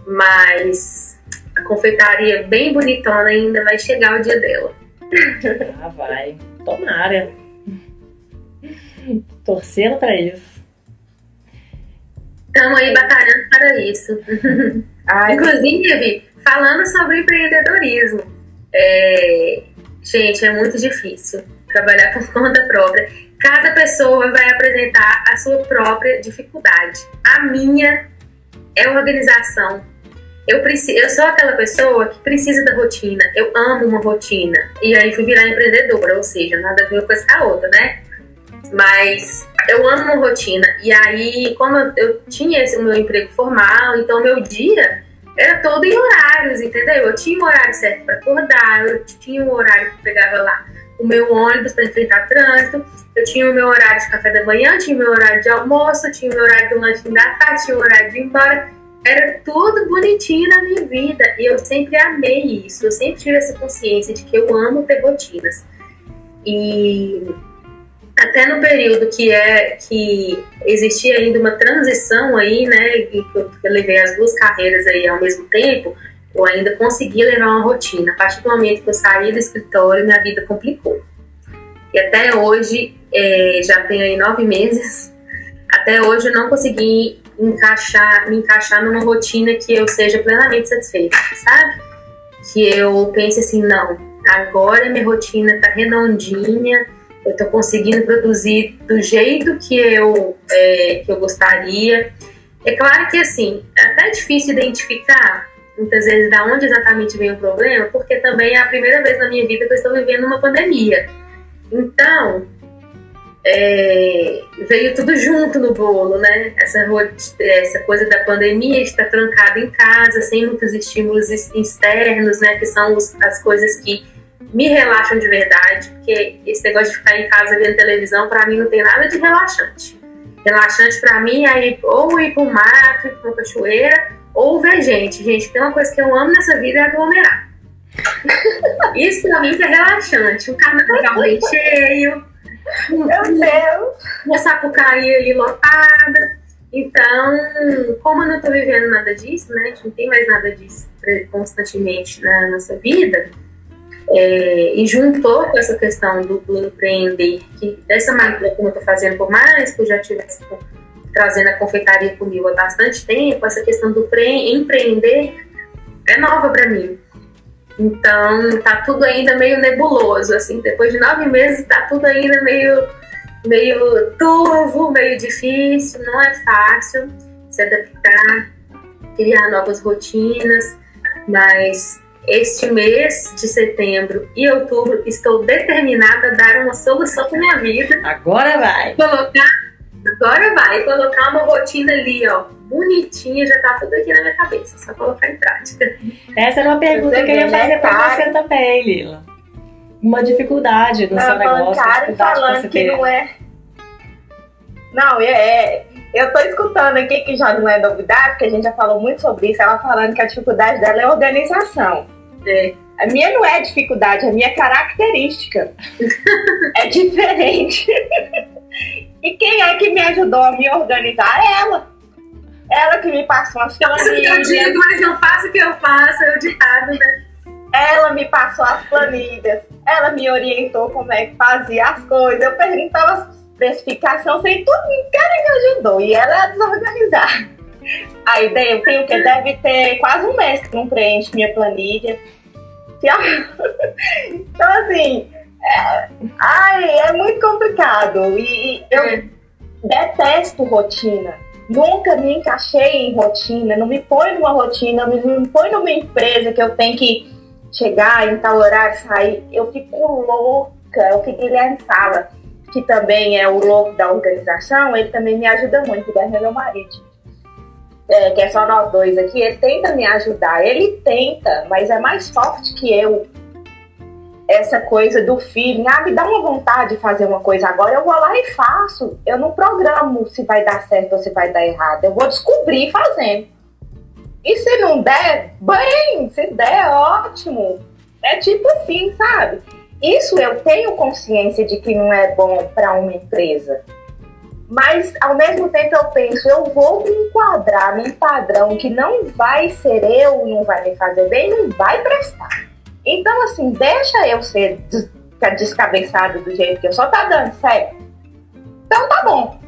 Mas a confeitaria bem bonitona ainda vai chegar o dia dela. Ah, vai. Tomara. Torcendo para isso. Estamos aí batalhando para isso. [LAUGHS] Ai, Inclusive, falando sobre empreendedorismo, é, gente, é muito difícil trabalhar por [LAUGHS] conta própria. Cada pessoa vai apresentar a sua própria dificuldade. A minha é organização. Eu, preciso, eu sou aquela pessoa que precisa da rotina. Eu amo uma rotina. E aí fui virar empreendedora, ou seja, nada a ver uma coisa com a outra, né? Mas eu amo rotina. E aí, como eu, eu tinha esse meu emprego formal, então meu dia era todo em horários, entendeu? Eu tinha um horário certo para acordar, eu tinha um horário que pegava lá o meu ônibus para enfrentar trânsito, eu tinha o meu horário de café da manhã, tinha o meu horário de almoço, tinha o meu horário do lanche da tarde, tinha o horário de ir embora. Era tudo bonitinho na minha vida e eu sempre amei isso. Eu sempre tive essa consciência de que eu amo ter rotinas. E até no período que é que existia ainda uma transição aí, né, que eu, levei as duas carreiras aí ao mesmo tempo, eu ainda consegui levar uma rotina. A partir do momento que eu saí do escritório, minha vida complicou. E até hoje, é, já tenho aí nove meses, até hoje eu não consegui encaixar, me encaixar numa rotina que eu seja plenamente satisfeita, sabe? Que eu pense assim, não, agora minha rotina tá redondinha, eu estou conseguindo produzir do jeito que eu, é, que eu gostaria. É claro que, assim, é até difícil identificar, muitas vezes, da onde exatamente vem o problema, porque também é a primeira vez na minha vida que eu estou vivendo uma pandemia. Então, é, veio tudo junto no bolo, né? Essa, essa coisa da pandemia, estar trancado em casa, sem muitos estímulos externos, né? Que são os, as coisas que me relaxam de verdade, porque esse negócio de ficar em casa vendo televisão, para mim não tem nada de relaxante. Relaxante para mim é ir, ou ir pro mato, ir pra uma cachoeira, ou ver gente. Gente, tem uma coisa que eu amo nessa vida é aglomerar. [LAUGHS] Isso pra mim que é relaxante. Um carnaval bem cheio, meu Deus! uma sapucaí ali lotada. Então, como eu não tô vivendo nada disso, né? A gente não tem mais nada disso constantemente na nossa vida é, e juntou com essa questão do, do, empreender, que dessa maneira como eu estou fazendo, por mais que eu já tivesse trazendo a confeitaria comigo há bastante tempo, essa questão do empreender é nova para mim. Então, tá tudo ainda meio nebuloso, assim, depois de nove meses tá tudo ainda meio, meio turvo, meio difícil, não é fácil se adaptar, criar novas rotinas, mas este mês de setembro e outubro, estou determinada a dar uma solução para minha vida. Agora vai! Colocar, agora vai, colocar uma rotina ali, ó, bonitinha, já tá tudo aqui na minha cabeça, só colocar em prática. Essa era uma pergunta Você que eu ia né, fazer pra cara? você também, Lila. Uma dificuldade no seu negócio, dificuldade que falando você que não é. Não, é, é. Eu tô escutando aqui que já não é novidade, porque a gente já falou muito sobre isso. Ela falando que a dificuldade dela é organização. É. A minha não é dificuldade, a minha é característica. [LAUGHS] é diferente. E quem é que me ajudou a me organizar? Ela. Ela que me passou as planilhas. Eu digo, mas não faço o que eu faço, eu ditado, né? Ela me passou as planilhas. Ela me orientou como é que fazia as coisas. Eu perguntava as especificações, sei tudo. Cara me ajudou. E ela é desorganizar. Aí eu tenho que deve ter quase um mês que não preenche minha planilha. [LAUGHS] Então, assim, é, ai, é muito complicado. E eu é. detesto rotina. Nunca me encaixei em rotina, não me põe numa rotina, não me põe numa empresa que eu tenho que chegar em tal horário, sair. Eu fico louca. O que Guilherme fala, que também é o louco da organização, ele também me ajuda muito. O Guilherme é meu marido é, que é só nós dois aqui, ele tenta me ajudar. Ele tenta, mas é mais forte que eu. Essa coisa do feeling, ah, me dá uma vontade de fazer uma coisa agora, eu vou lá e faço. Eu não programo se vai dar certo ou se vai dar errado. Eu vou descobrir fazendo. E se não der, bem, se der, ótimo. É tipo assim, sabe? Isso eu tenho consciência de que não é bom para uma empresa. Mas ao mesmo tempo eu penso, eu vou me enquadrar num padrão que não vai ser eu, não vai me fazer bem, não vai prestar. Então, assim, deixa eu ser descabeçado do jeito que eu só tá dando certo. Então tá bom.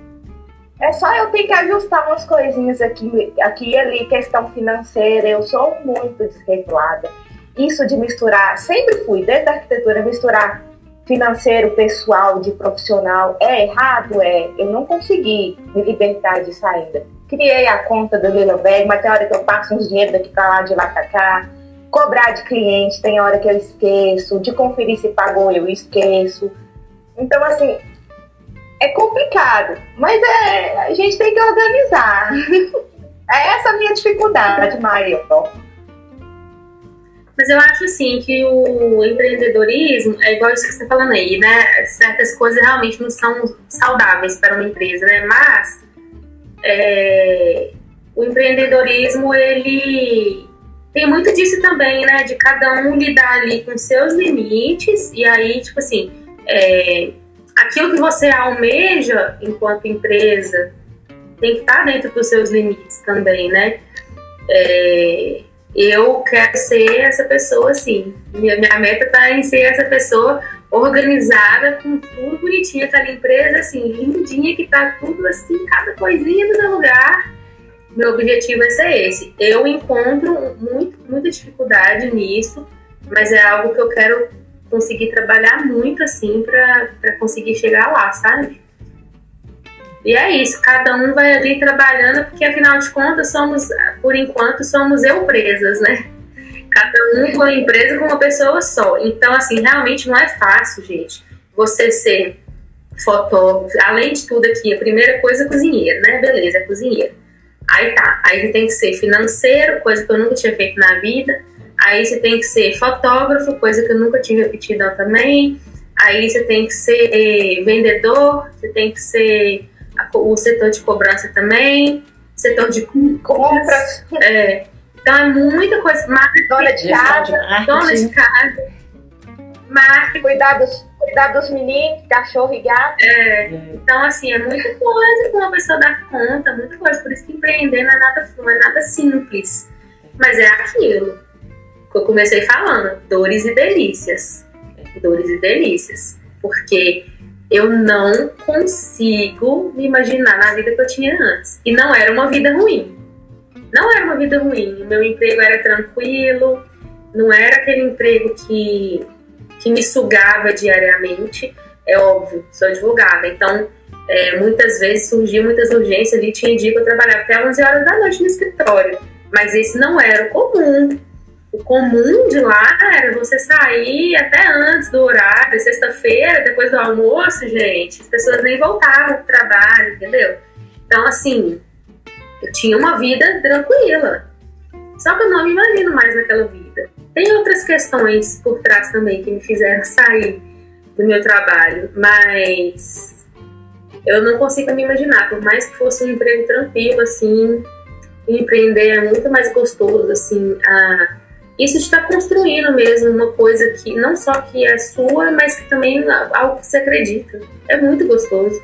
É só eu ter que ajustar umas coisinhas aqui, aqui e ali, questão financeira. Eu sou muito desregulada. Isso de misturar, sempre fui, desde a arquitetura, misturar financeiro, pessoal, de profissional. É errado? É. Eu não consegui me libertar disso ainda. Criei a conta do Lila Velho, mas tem hora que eu passo uns dinheiro daqui para lá, de lá para cá. Cobrar de cliente, tem hora que eu esqueço. De conferir se pagou, eu esqueço. Então, assim, é complicado. Mas é, a gente tem que organizar. [LAUGHS] é essa a minha dificuldade maior. Mas eu acho assim que o empreendedorismo é igual isso que você está falando aí, né? Certas coisas realmente não são saudáveis para uma empresa, né? Mas é, o empreendedorismo ele tem muito disso também, né? De cada um lidar ali com seus limites e aí, tipo assim, é, aquilo que você almeja enquanto empresa tem que estar dentro dos seus limites também, né? É, eu quero ser essa pessoa assim. Minha, minha meta tá em ser essa pessoa organizada, com tudo bonitinho, aquela empresa assim, lindinha, que tá tudo assim, cada coisinha no seu lugar. Meu objetivo é ser esse. Eu encontro muito, muita dificuldade nisso, mas é algo que eu quero conseguir trabalhar muito assim para conseguir chegar lá, sabe? E é isso, cada um vai ali trabalhando, porque afinal de contas somos, por enquanto, somos eu presas, né? Cada um com a empresa com uma pessoa só. Então, assim, realmente não é fácil, gente, você ser fotógrafo, além de tudo aqui, a primeira coisa é cozinheiro, né? Beleza, é cozinheiro. Aí tá, aí você tem que ser financeiro, coisa que eu nunca tinha feito na vida. Aí você tem que ser fotógrafo, coisa que eu nunca tinha repetido também. Aí você tem que ser eh, vendedor, você tem que ser o setor de cobrança também, setor de compras. É. Então é muita coisa. Marketing, dona de casa, dona de casa. Marketing. Cuidar dos, cuidar dos meninos, cachorro e gato. É. Então, assim, é muita coisa que uma pessoa dá conta, muita coisa. Por isso que empreender não é nada, não é nada simples. Mas é aquilo que eu comecei falando: dores e delícias. Dores e delícias. Porque eu não consigo me imaginar na vida que eu tinha antes. E não era uma vida ruim. Não era uma vida ruim. O meu emprego era tranquilo, não era aquele emprego que, que me sugava diariamente. É óbvio, sou advogada, então é, muitas vezes surgiam muitas urgências ali. Tinha dia que eu trabalhava até 11 horas da noite no escritório, mas esse não era o comum. O comum de lá era você sair até antes do horário, sexta-feira, depois do almoço, gente, as pessoas nem voltavam pro trabalho, entendeu? Então, assim, eu tinha uma vida tranquila. Só que eu não me imagino mais naquela vida. Tem outras questões por trás também que me fizeram [LAUGHS] sair do meu trabalho, mas eu não consigo me imaginar, por mais que fosse um emprego tranquilo, assim, empreender é muito mais gostoso, assim, a isso está construindo mesmo uma coisa que não só que é sua, mas que também é algo que você acredita. É muito gostoso.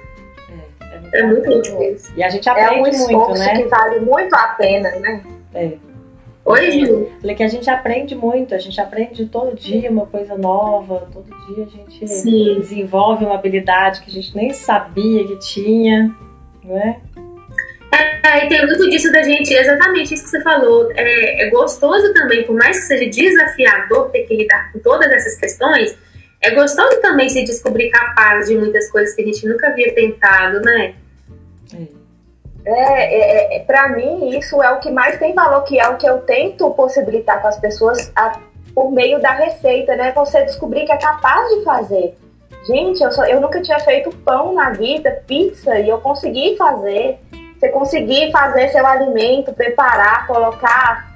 É. É muito louco isso. E a gente É aprende um muito, esforço né? que vale muito a pena, né? É. Oi, Ju. Falei que a gente aprende muito, a gente aprende todo dia uma coisa nova, todo dia a gente Sim. desenvolve uma habilidade que a gente nem sabia que tinha, né? É, e tem muito disso da gente, exatamente isso que você falou. É, é gostoso também, por mais que seja desafiador ter que lidar com todas essas questões, é gostoso também se descobrir capaz de muitas coisas que a gente nunca havia tentado, né? É, é, é, para mim, isso é o que mais tem valor, que é o que eu tento possibilitar com as pessoas a- por meio da receita, né? Você descobrir que é capaz de fazer. Gente, eu, só- eu nunca tinha feito pão na vida, pizza, e eu consegui fazer. Você conseguir fazer seu alimento, preparar, colocar,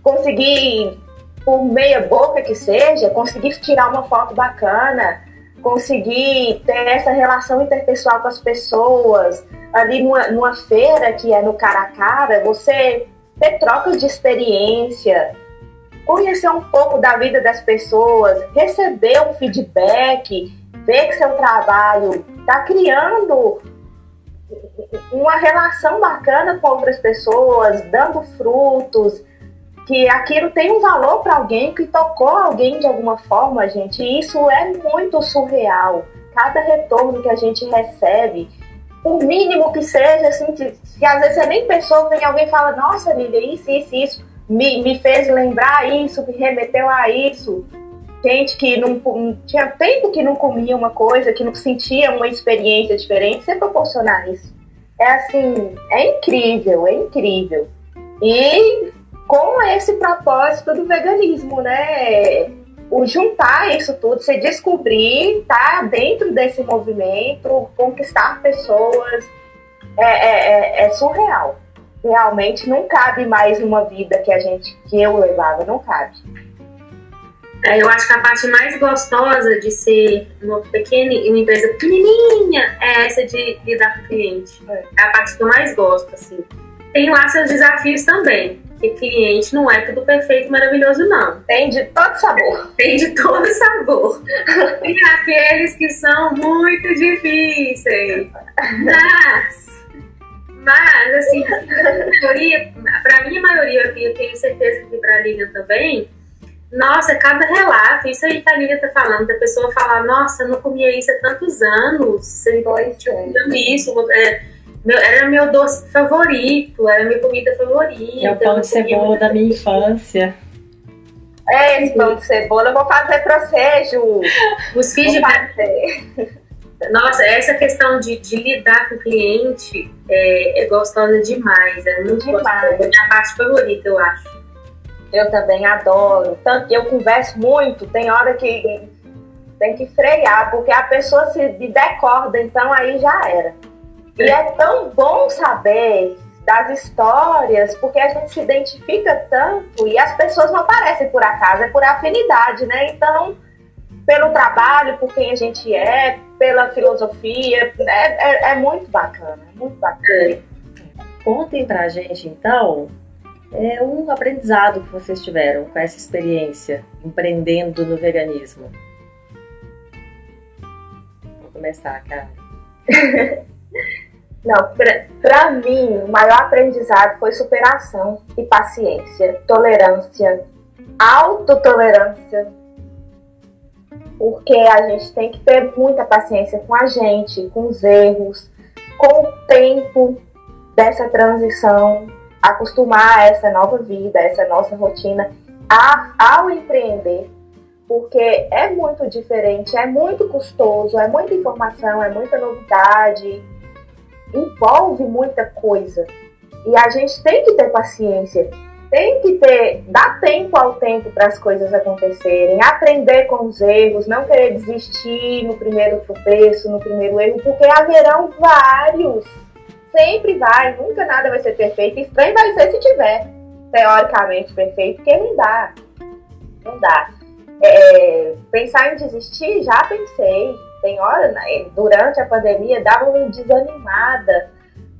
conseguir, por meia boca que seja, conseguir tirar uma foto bacana, conseguir ter essa relação interpessoal com as pessoas, ali numa, numa feira que é no cara a cara, você ter trocas de experiência, conhecer um pouco da vida das pessoas, receber um feedback, ver que seu trabalho está criando uma relação bacana com outras pessoas, dando frutos, que aquilo tem um valor para alguém, que tocou alguém de alguma forma, gente. E isso é muito surreal. Cada retorno que a gente recebe, o mínimo que seja, assim, que, que às vezes você nem pensou, vem alguém fala, nossa, Lília, isso, isso, isso, me, me fez lembrar isso, me remeteu a isso. Gente que não, tinha tempo que não comia uma coisa, que não sentia uma experiência diferente, você proporcionar isso. É assim, é incrível, é incrível. E com esse propósito do veganismo, né? O juntar isso tudo, se descobrir, tá dentro desse movimento, conquistar pessoas, é, é, é, é surreal. Realmente não cabe mais numa vida que a gente, que eu levava, não cabe. É, eu acho que a parte mais gostosa de ser uma pequena, uma empresa pequenininha é essa de lidar com o cliente. É. É a parte que eu mais gosto, assim. Tem lá seus desafios também, porque cliente não é tudo perfeito e maravilhoso, não. Tem de todo sabor. [LAUGHS] Tem de todo sabor. [LAUGHS] Tem aqueles que são muito difíceis. Mas, mas assim, a maioria, pra minha maioria, eu tenho certeza que pra Lilian também, nossa, cada relato, isso aí que a Lilian tá falando, da pessoa falar, nossa, eu não comia isso há tantos anos, Pois é. comendo isso, é, meu- era meu doce favorito, era minha comida favorita. É o pão de cebola da minha infância. É esse pão de cebola, eu vou fazer pra você, Ju. Os feedbacks fazer. Nossa, essa questão de, de lidar com o cliente é, é gostosa demais. É muito Demais. gostosa. É a minha parte favorita, eu acho. Eu também adoro. Tanto eu converso muito, tem hora que tem que frear, porque a pessoa se decorda, então aí já era. E é tão bom saber das histórias, porque a gente se identifica tanto e as pessoas não aparecem por acaso, é por afinidade, né? Então, pelo trabalho, por quem a gente é, pela filosofia, é, é, é muito bacana, é muito bacana. Contem pra gente, então, é, um aprendizado que vocês tiveram com essa experiência empreendendo no veganismo. Vou começar, cara. [LAUGHS] Não, pra mim, o maior aprendizado foi superação e paciência, tolerância, autotolerância. Porque a gente tem que ter muita paciência com a gente, com os erros, com o tempo dessa transição, acostumar essa nova vida, essa nossa rotina a- ao empreender. Porque é muito diferente, é muito custoso, é muita informação, é muita novidade envolve muita coisa. E a gente tem que ter paciência, tem que ter, dar tempo ao tempo para as coisas acontecerem, aprender com os erros, não querer desistir no primeiro tropeço, no primeiro erro, porque haverão vários. Sempre vai, nunca nada vai ser perfeito. Estranho vai ser se tiver teoricamente perfeito, porque não dá. Não dá. É, pensar em desistir, já pensei. Tem hora, né, durante a pandemia, dava uma desanimada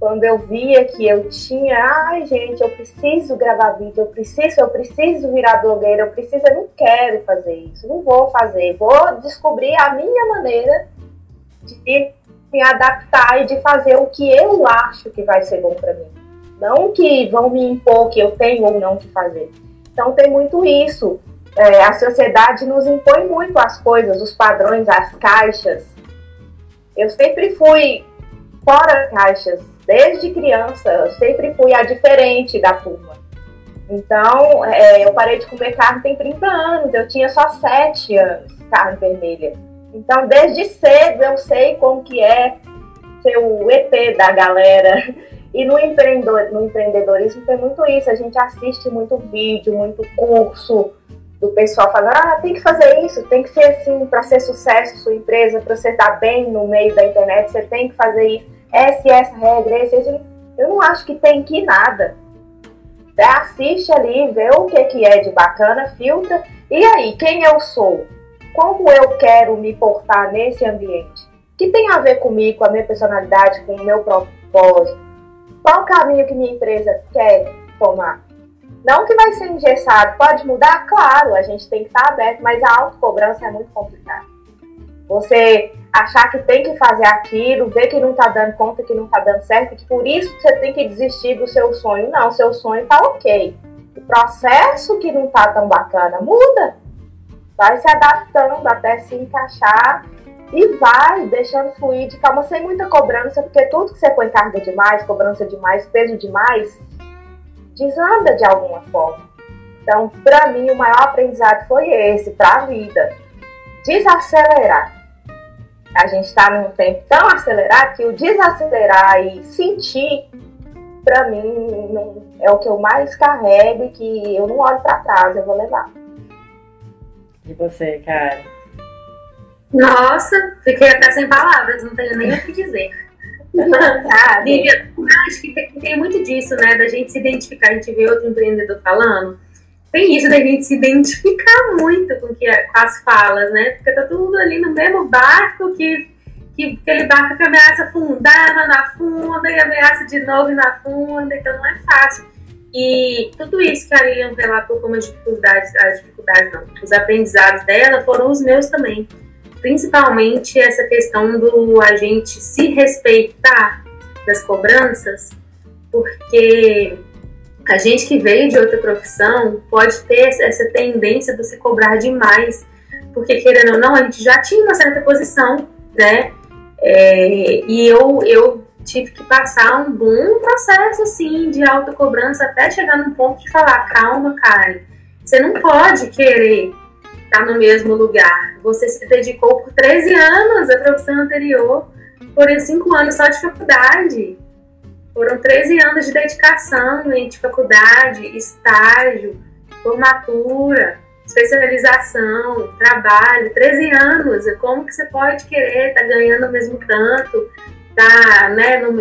quando eu via que eu tinha, ai gente, eu preciso gravar vídeo, eu preciso, eu preciso virar blogueira, eu preciso, eu não quero fazer isso, não vou fazer, vou descobrir a minha maneira de me adaptar e de fazer o que eu acho que vai ser bom para mim. Não que vão me impor que eu tenho ou não que fazer. Então tem muito isso. É, a sociedade nos impõe muito as coisas, os padrões, as caixas. Eu sempre fui fora caixas, desde criança. Eu sempre fui a diferente da turma. Então, é, eu parei de comer carne tem 30 anos, eu tinha só 7 anos, carne vermelha. Então, desde cedo eu sei como que é ser o ET da galera. [LAUGHS] E no, empreendedor, no empreendedorismo tem muito isso, a gente assiste muito vídeo, muito curso do pessoal falando, ah, tem que fazer isso, tem que ser assim, para ser sucesso sua empresa, para você estar bem no meio da internet, você tem que fazer isso, essa e essa regra, esse, esse. Eu não acho que tem que nada. Assiste ali, vê o que, que é de bacana, filtra, e aí, quem eu sou? Como eu quero me portar nesse ambiente, que tem a ver comigo, com a minha personalidade, com o meu propósito. Qual o caminho que minha empresa quer tomar? Não que vai ser engessado, pode mudar? Claro, a gente tem que estar aberto, mas a autocobrança é muito complicada. Você achar que tem que fazer aquilo, ver que não está dando conta, que não está dando certo, que por isso você tem que desistir do seu sonho. Não, seu sonho está ok. O processo que não está tão bacana muda vai se adaptando até se encaixar e vai deixando fluir de calma, sem muita cobrança, porque tudo que você põe carga demais, cobrança demais, peso demais, desanda de alguma forma. Então, para mim, o maior aprendizado foi esse, para a vida. Desacelerar. A gente está num tempo tão acelerado que o desacelerar e sentir, para mim, é o que eu mais carrego e que eu não olho para trás, eu vou levar. E você, cara? Nossa, fiquei até sem palavras, não tenho nem o que dizer. [LAUGHS] Lívia, acho que tem, tem, muito disso, né? Da gente se identificar, a gente vê outro empreendedor falando. Tem isso da gente se identificar muito com, que, com as falas, né? Porque tá tudo ali no mesmo barco que, que aquele barco que ameaça afundar, na funda e ameaça de novo na funda, então não é fácil. E tudo isso que a Lilian relatou como as dificuldades, as dificuldades não, os aprendizados dela foram os meus também. Principalmente essa questão do a gente se respeitar das cobranças, porque a gente que veio de outra profissão pode ter essa tendência de se cobrar demais, porque querendo ou não, a gente já tinha uma certa posição, né? É, e eu, eu tive que passar um bom processo assim de autocobrança até chegar num ponto de falar, calma, Karen, você não pode querer estar no mesmo lugar. Você se dedicou por 13 anos à profissão anterior, foram 5 anos só de faculdade. Foram 13 anos de dedicação entre faculdade, estágio, formatura, especialização, trabalho, 13 anos. Como que você pode querer estar ganhando o mesmo tanto, tá, né, no,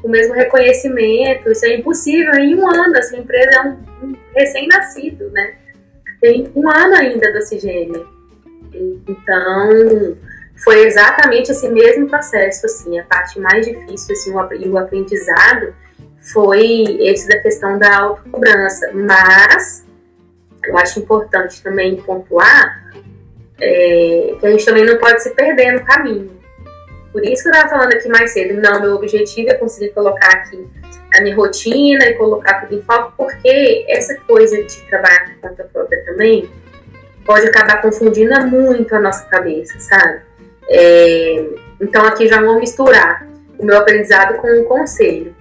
com o mesmo reconhecimento, isso é impossível em um ano, essa empresa é um, um recém-nascido, né, tem um ano ainda do Oxigênio, então foi exatamente esse mesmo processo, assim, a parte mais difícil, assim, o, o aprendizado foi esse da questão da autocobrança, mas eu acho importante também pontuar é, que a gente também não pode se perder no caminho, por isso que eu estava falando aqui mais cedo. Não, meu objetivo é conseguir colocar aqui a minha rotina e colocar tudo em foco, porque essa coisa de trabalhar por conta própria também pode acabar confundindo muito a nossa cabeça, sabe? É, então aqui já vou misturar o meu aprendizado com um conselho.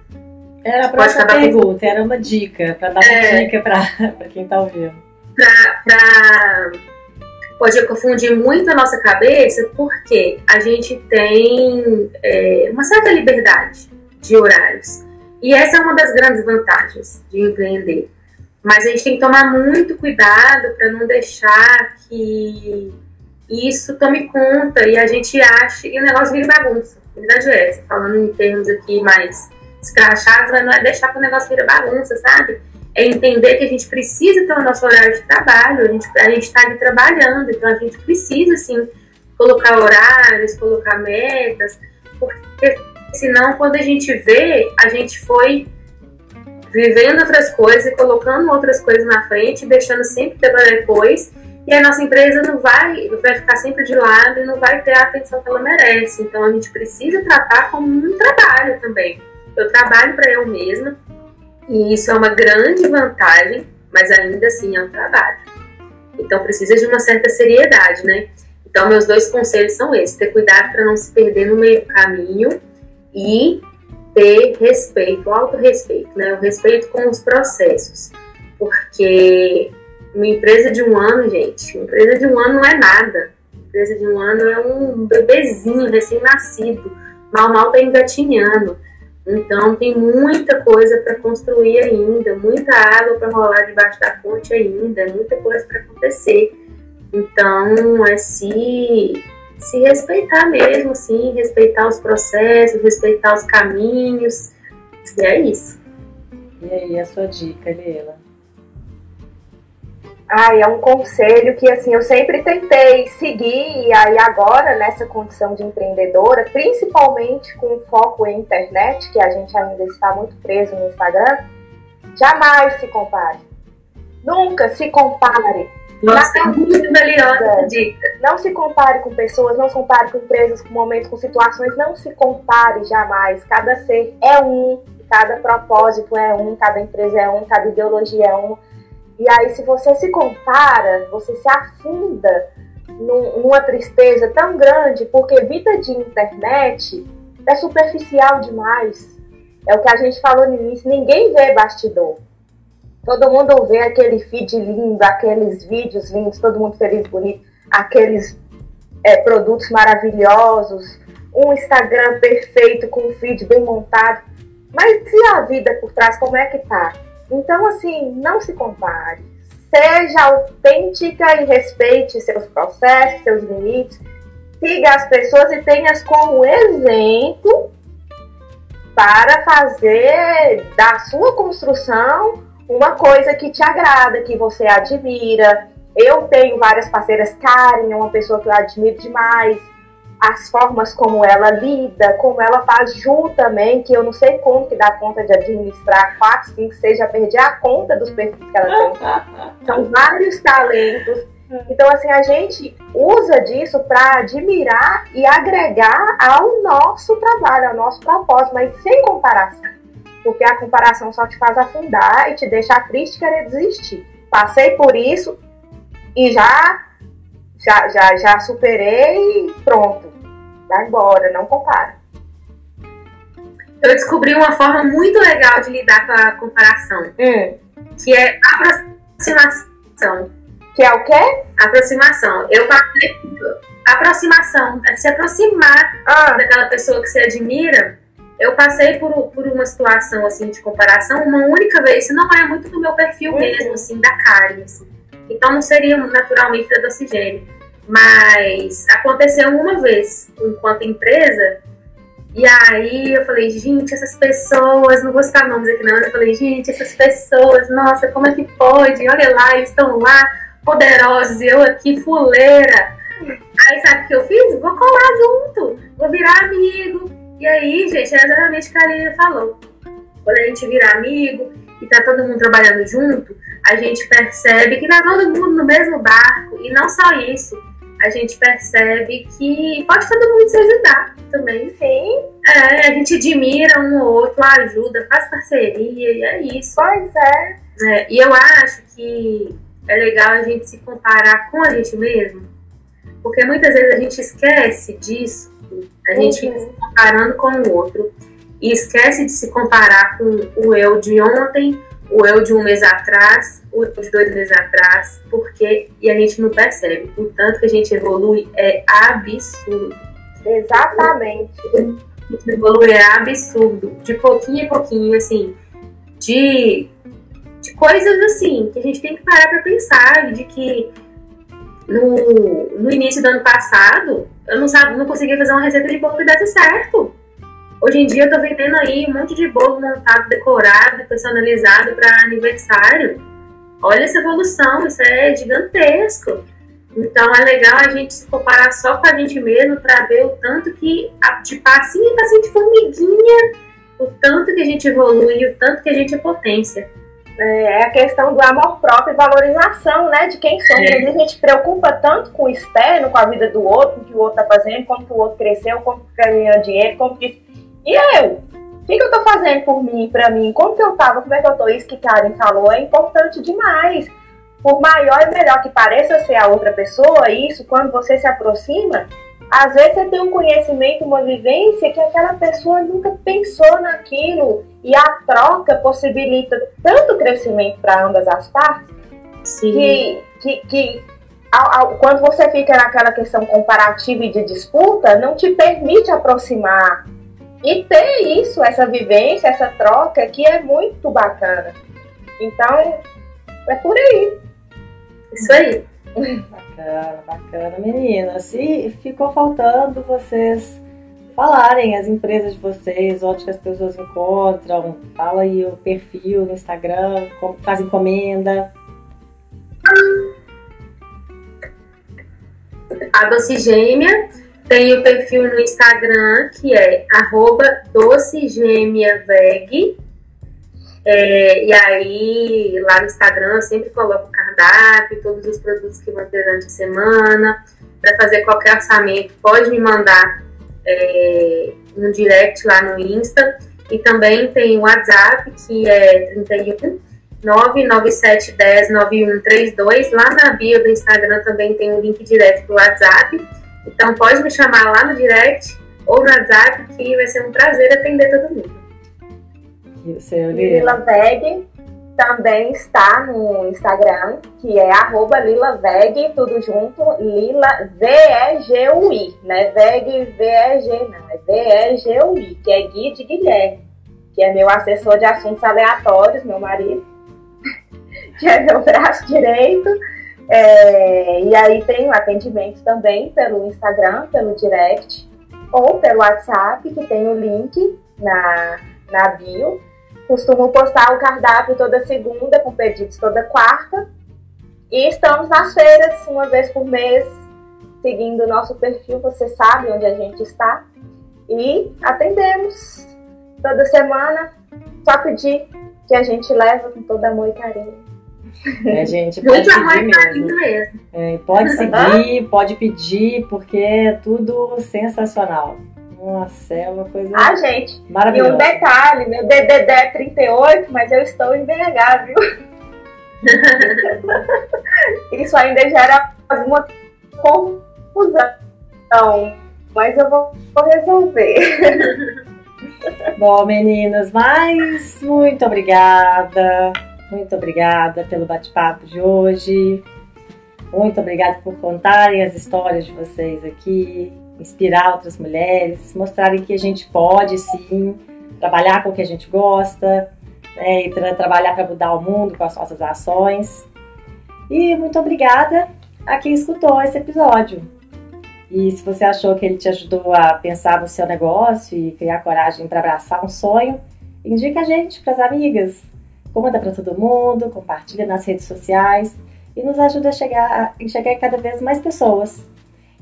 Era a próxima pergunta, era uma dica, para dar uma é, dica para [LAUGHS] quem está ouvindo. Para pode confundir muito a nossa cabeça porque a gente tem é, uma certa liberdade de horários. E essa é uma das grandes vantagens de empreender. Mas a gente tem que tomar muito cuidado para não deixar que isso tome conta e a gente ache e o negócio vire bagunça. A verdade é essa, falando em termos aqui mais escrachados, mas não é deixar que o negócio vire bagunça, sabe? É entender que a gente precisa ter o nosso horário de trabalho, a gente a está ali trabalhando, então a gente precisa, sim, colocar horários, colocar metas, porque senão, quando a gente vê, a gente foi vivendo outras coisas e colocando outras coisas na frente, deixando sempre para depois, e a nossa empresa não vai, vai ficar sempre de lado e não vai ter a atenção que ela merece. Então a gente precisa tratar como um trabalho também. Eu trabalho para eu mesma e isso é uma grande vantagem, mas ainda assim é um trabalho. Então precisa de uma certa seriedade, né? Então meus dois conselhos são esses: ter cuidado para não se perder no meio do caminho e ter respeito, autorrespeito, né? O respeito com os processos. Porque uma empresa de um ano, gente, uma empresa de um ano não é nada. Uma empresa de um ano é um bebezinho recém-nascido, mal mal tá engatinhando. Então tem muita coisa para construir ainda, muita água para rolar debaixo da ponte ainda, muita coisa para acontecer. Então é se, se respeitar mesmo, assim, respeitar os processos, respeitar os caminhos. E é isso. E aí, a sua dica, Leila? Ai, é um conselho que assim eu sempre tentei seguir e aí agora nessa condição de empreendedora, principalmente com foco em internet, que a gente ainda está muito preso no Instagram, jamais se compare. Nunca se compare. Nossa, é muito valiosa dica. Não se compare com pessoas, não se compare com empresas, com momentos, com situações, não se compare jamais. Cada ser é um, cada propósito é um, cada empresa é um, cada ideologia é um e aí, se você se compara, você se afunda numa tristeza tão grande, porque vida de internet é superficial demais. É o que a gente falou no início, ninguém vê bastidor. Todo mundo vê aquele feed lindo, aqueles vídeos lindos, todo mundo feliz, bonito, aqueles é, produtos maravilhosos, um Instagram perfeito com um feed bem montado. Mas e a vida por trás, como é que tá? Então, assim, não se compare. Seja autêntica e respeite seus processos, seus limites. Siga as pessoas e tenha-as como exemplo para fazer da sua construção uma coisa que te agrada, que você admira. Eu tenho várias parceiras, Karen é uma pessoa que eu admiro demais as formas como ela lida, como ela faz Ju também, que eu não sei como que dá conta de administrar quatro, cinco, seis, já perdi a conta dos perfis que ela tem. [LAUGHS] São vários talentos. Então, assim, a gente usa disso para admirar e agregar ao nosso trabalho, ao nosso propósito, mas sem comparação. Porque a comparação só te faz afundar e te deixa triste querer desistir. Passei por isso e já já, já, já superei e pronto vai embora, não compara. Eu descobri uma forma muito legal de lidar com a comparação, hum. que é aproximação. Que é o quê? Aproximação. Eu passei aproximação, é se aproximar ah. daquela pessoa que você admira. Eu passei por, por uma situação assim de comparação uma única vez. Isso não é muito do meu perfil uhum. mesmo, assim, da Karen. Assim. Então não seria naturalmente da Docigene. Mas aconteceu uma vez, enquanto empresa, e aí eu falei, gente, essas pessoas, não vou citar nomes aqui não, mas eu falei, gente, essas pessoas, nossa, como é que pode? Olha lá, eles estão lá, poderosos, e eu aqui, fuleira. Aí sabe o que eu fiz? Vou colar junto, vou virar amigo. E aí, gente, é exatamente o que a Aline falou. Quando a gente vira amigo e tá todo mundo trabalhando junto, a gente percebe que tá todo mundo no mesmo barco. E não só isso, a gente percebe que pode todo mundo se ajudar também. Sim. É, a gente admira um ou outro, ajuda, faz parceria e é isso. Pois é. é. E eu acho que é legal a gente se comparar com a gente mesmo, porque muitas vezes a gente esquece disso, a gente uhum. fica se comparando com o outro e esquece de se comparar com o eu de ontem o eu de um mês atrás, o eu de dois meses atrás, porque e a gente não percebe. O tanto que a gente evolui é absurdo. Exatamente. A gente evolui é absurdo. De pouquinho em pouquinho, assim, de, de coisas assim, que a gente tem que parar para pensar, de que no, no início do ano passado, eu não, sabe, não conseguia fazer uma receita de bolo que desse certo. Hoje em dia eu tô vendendo aí um monte de bolo montado, decorado, personalizado para aniversário. Olha essa evolução, isso é gigantesco. Então é legal a gente se comparar só com a gente mesmo para ver o tanto que, de passinho em passinho de formiguinha, o tanto que a gente evolui, o tanto que a gente é potência. é a questão do amor próprio e valorização, né, de quem somos. É. A gente preocupa tanto com o externo, com a vida do outro, o que o outro está fazendo, como que o outro cresceu, como que ganhou dinheiro, como que... E eu? O que, que eu estou fazendo por mim, para mim? Como que eu estava? Como é que eu estou? Isso que Karen falou é importante demais. Por maior e melhor que pareça ser a outra pessoa, isso, quando você se aproxima, às vezes você tem um conhecimento, uma vivência que aquela pessoa nunca pensou naquilo e a troca possibilita tanto crescimento para ambas as partes Sim. que, que, que ao, ao, quando você fica naquela questão comparativa e de disputa, não te permite aproximar e ter isso, essa vivência, essa troca que é muito bacana. Então, é por aí. Isso aí. Bacana, bacana, meninas. E ficou faltando vocês falarem as empresas de vocês, onde que as pessoas encontram. Fala aí o perfil no Instagram, faz encomenda. A Doce Gêmea tem o perfil no Instagram que é arroba docegêmeaveg é, e aí, lá no Instagram, eu sempre coloco o cardápio, todos os produtos que vão ter durante a semana. Para fazer qualquer orçamento, pode me mandar é, um direct lá no Insta. E também tem o WhatsApp, que é 31 99710 9132. Lá na bio do Instagram também tem um link direto para o WhatsApp. Então pode me chamar lá no direct ou no WhatsApp, que vai ser um prazer atender todo mundo. Lila Veg também está no Instagram, que é arroba lilaveg, tudo junto, Lila V-E-G-U-I, né? Veg, V-E-G, não, é V-E-G-U-I, que é Gui de Guilherme, que é meu assessor de assuntos aleatórios, meu marido, [LAUGHS] que é meu braço direito. É, e aí tem o atendimento também pelo Instagram, pelo direct, ou pelo WhatsApp, que tem o link na, na bio costumo postar o cardápio toda segunda, com pedidos toda quarta. E estamos nas feiras, uma vez por mês, seguindo o nosso perfil, você sabe onde a gente está. E atendemos toda semana, só pedir que a gente leva com todo amor e carinho. É, gente, pode seguir mesmo. mesmo. É, pode seguir, pode pedir, porque é tudo sensacional. Nossa, é uma coisa ah, gente, maravilhosa. E um detalhe, meu DDD é 38, mas eu estou em BH, viu? [LAUGHS] Isso ainda gera alguma confusão, mas eu vou, vou resolver. [LAUGHS] Bom, meninas, mas muito obrigada. Muito obrigada pelo bate-papo de hoje. Muito obrigada por contarem as histórias de vocês aqui inspirar outras mulheres, mostrarem que a gente pode sim trabalhar com o que a gente gosta, né, e tra trabalhar para mudar o mundo com as nossas ações. E muito obrigada a quem escutou esse episódio. E se você achou que ele te ajudou a pensar no seu negócio e criar coragem para abraçar um sonho, indica a gente para as amigas. Conta para todo mundo, compartilha nas redes sociais e nos ajuda a chegar, a chegar a cada vez mais pessoas.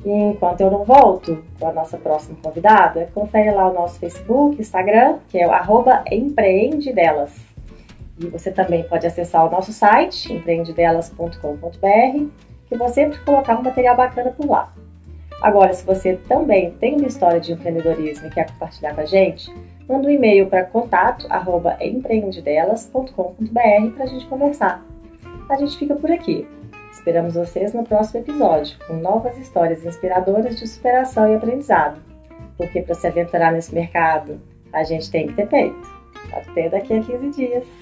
E enquanto eu não volto com a nossa próxima convidada, confere lá o nosso Facebook, Instagram, que é o empreendedelas. E você também pode acessar o nosso site, empreendedelas.com.br, que vou sempre colocar um material bacana por lá. Agora, se você também tem uma história de empreendedorismo e quer compartilhar com a gente, manda um e-mail para contato@empreendedelas.com.br para a gente conversar. A gente fica por aqui. Esperamos vocês no próximo episódio, com novas histórias inspiradoras de superação e aprendizado. Porque para se aventurar nesse mercado, a gente tem que ter peito. Até daqui a 15 dias.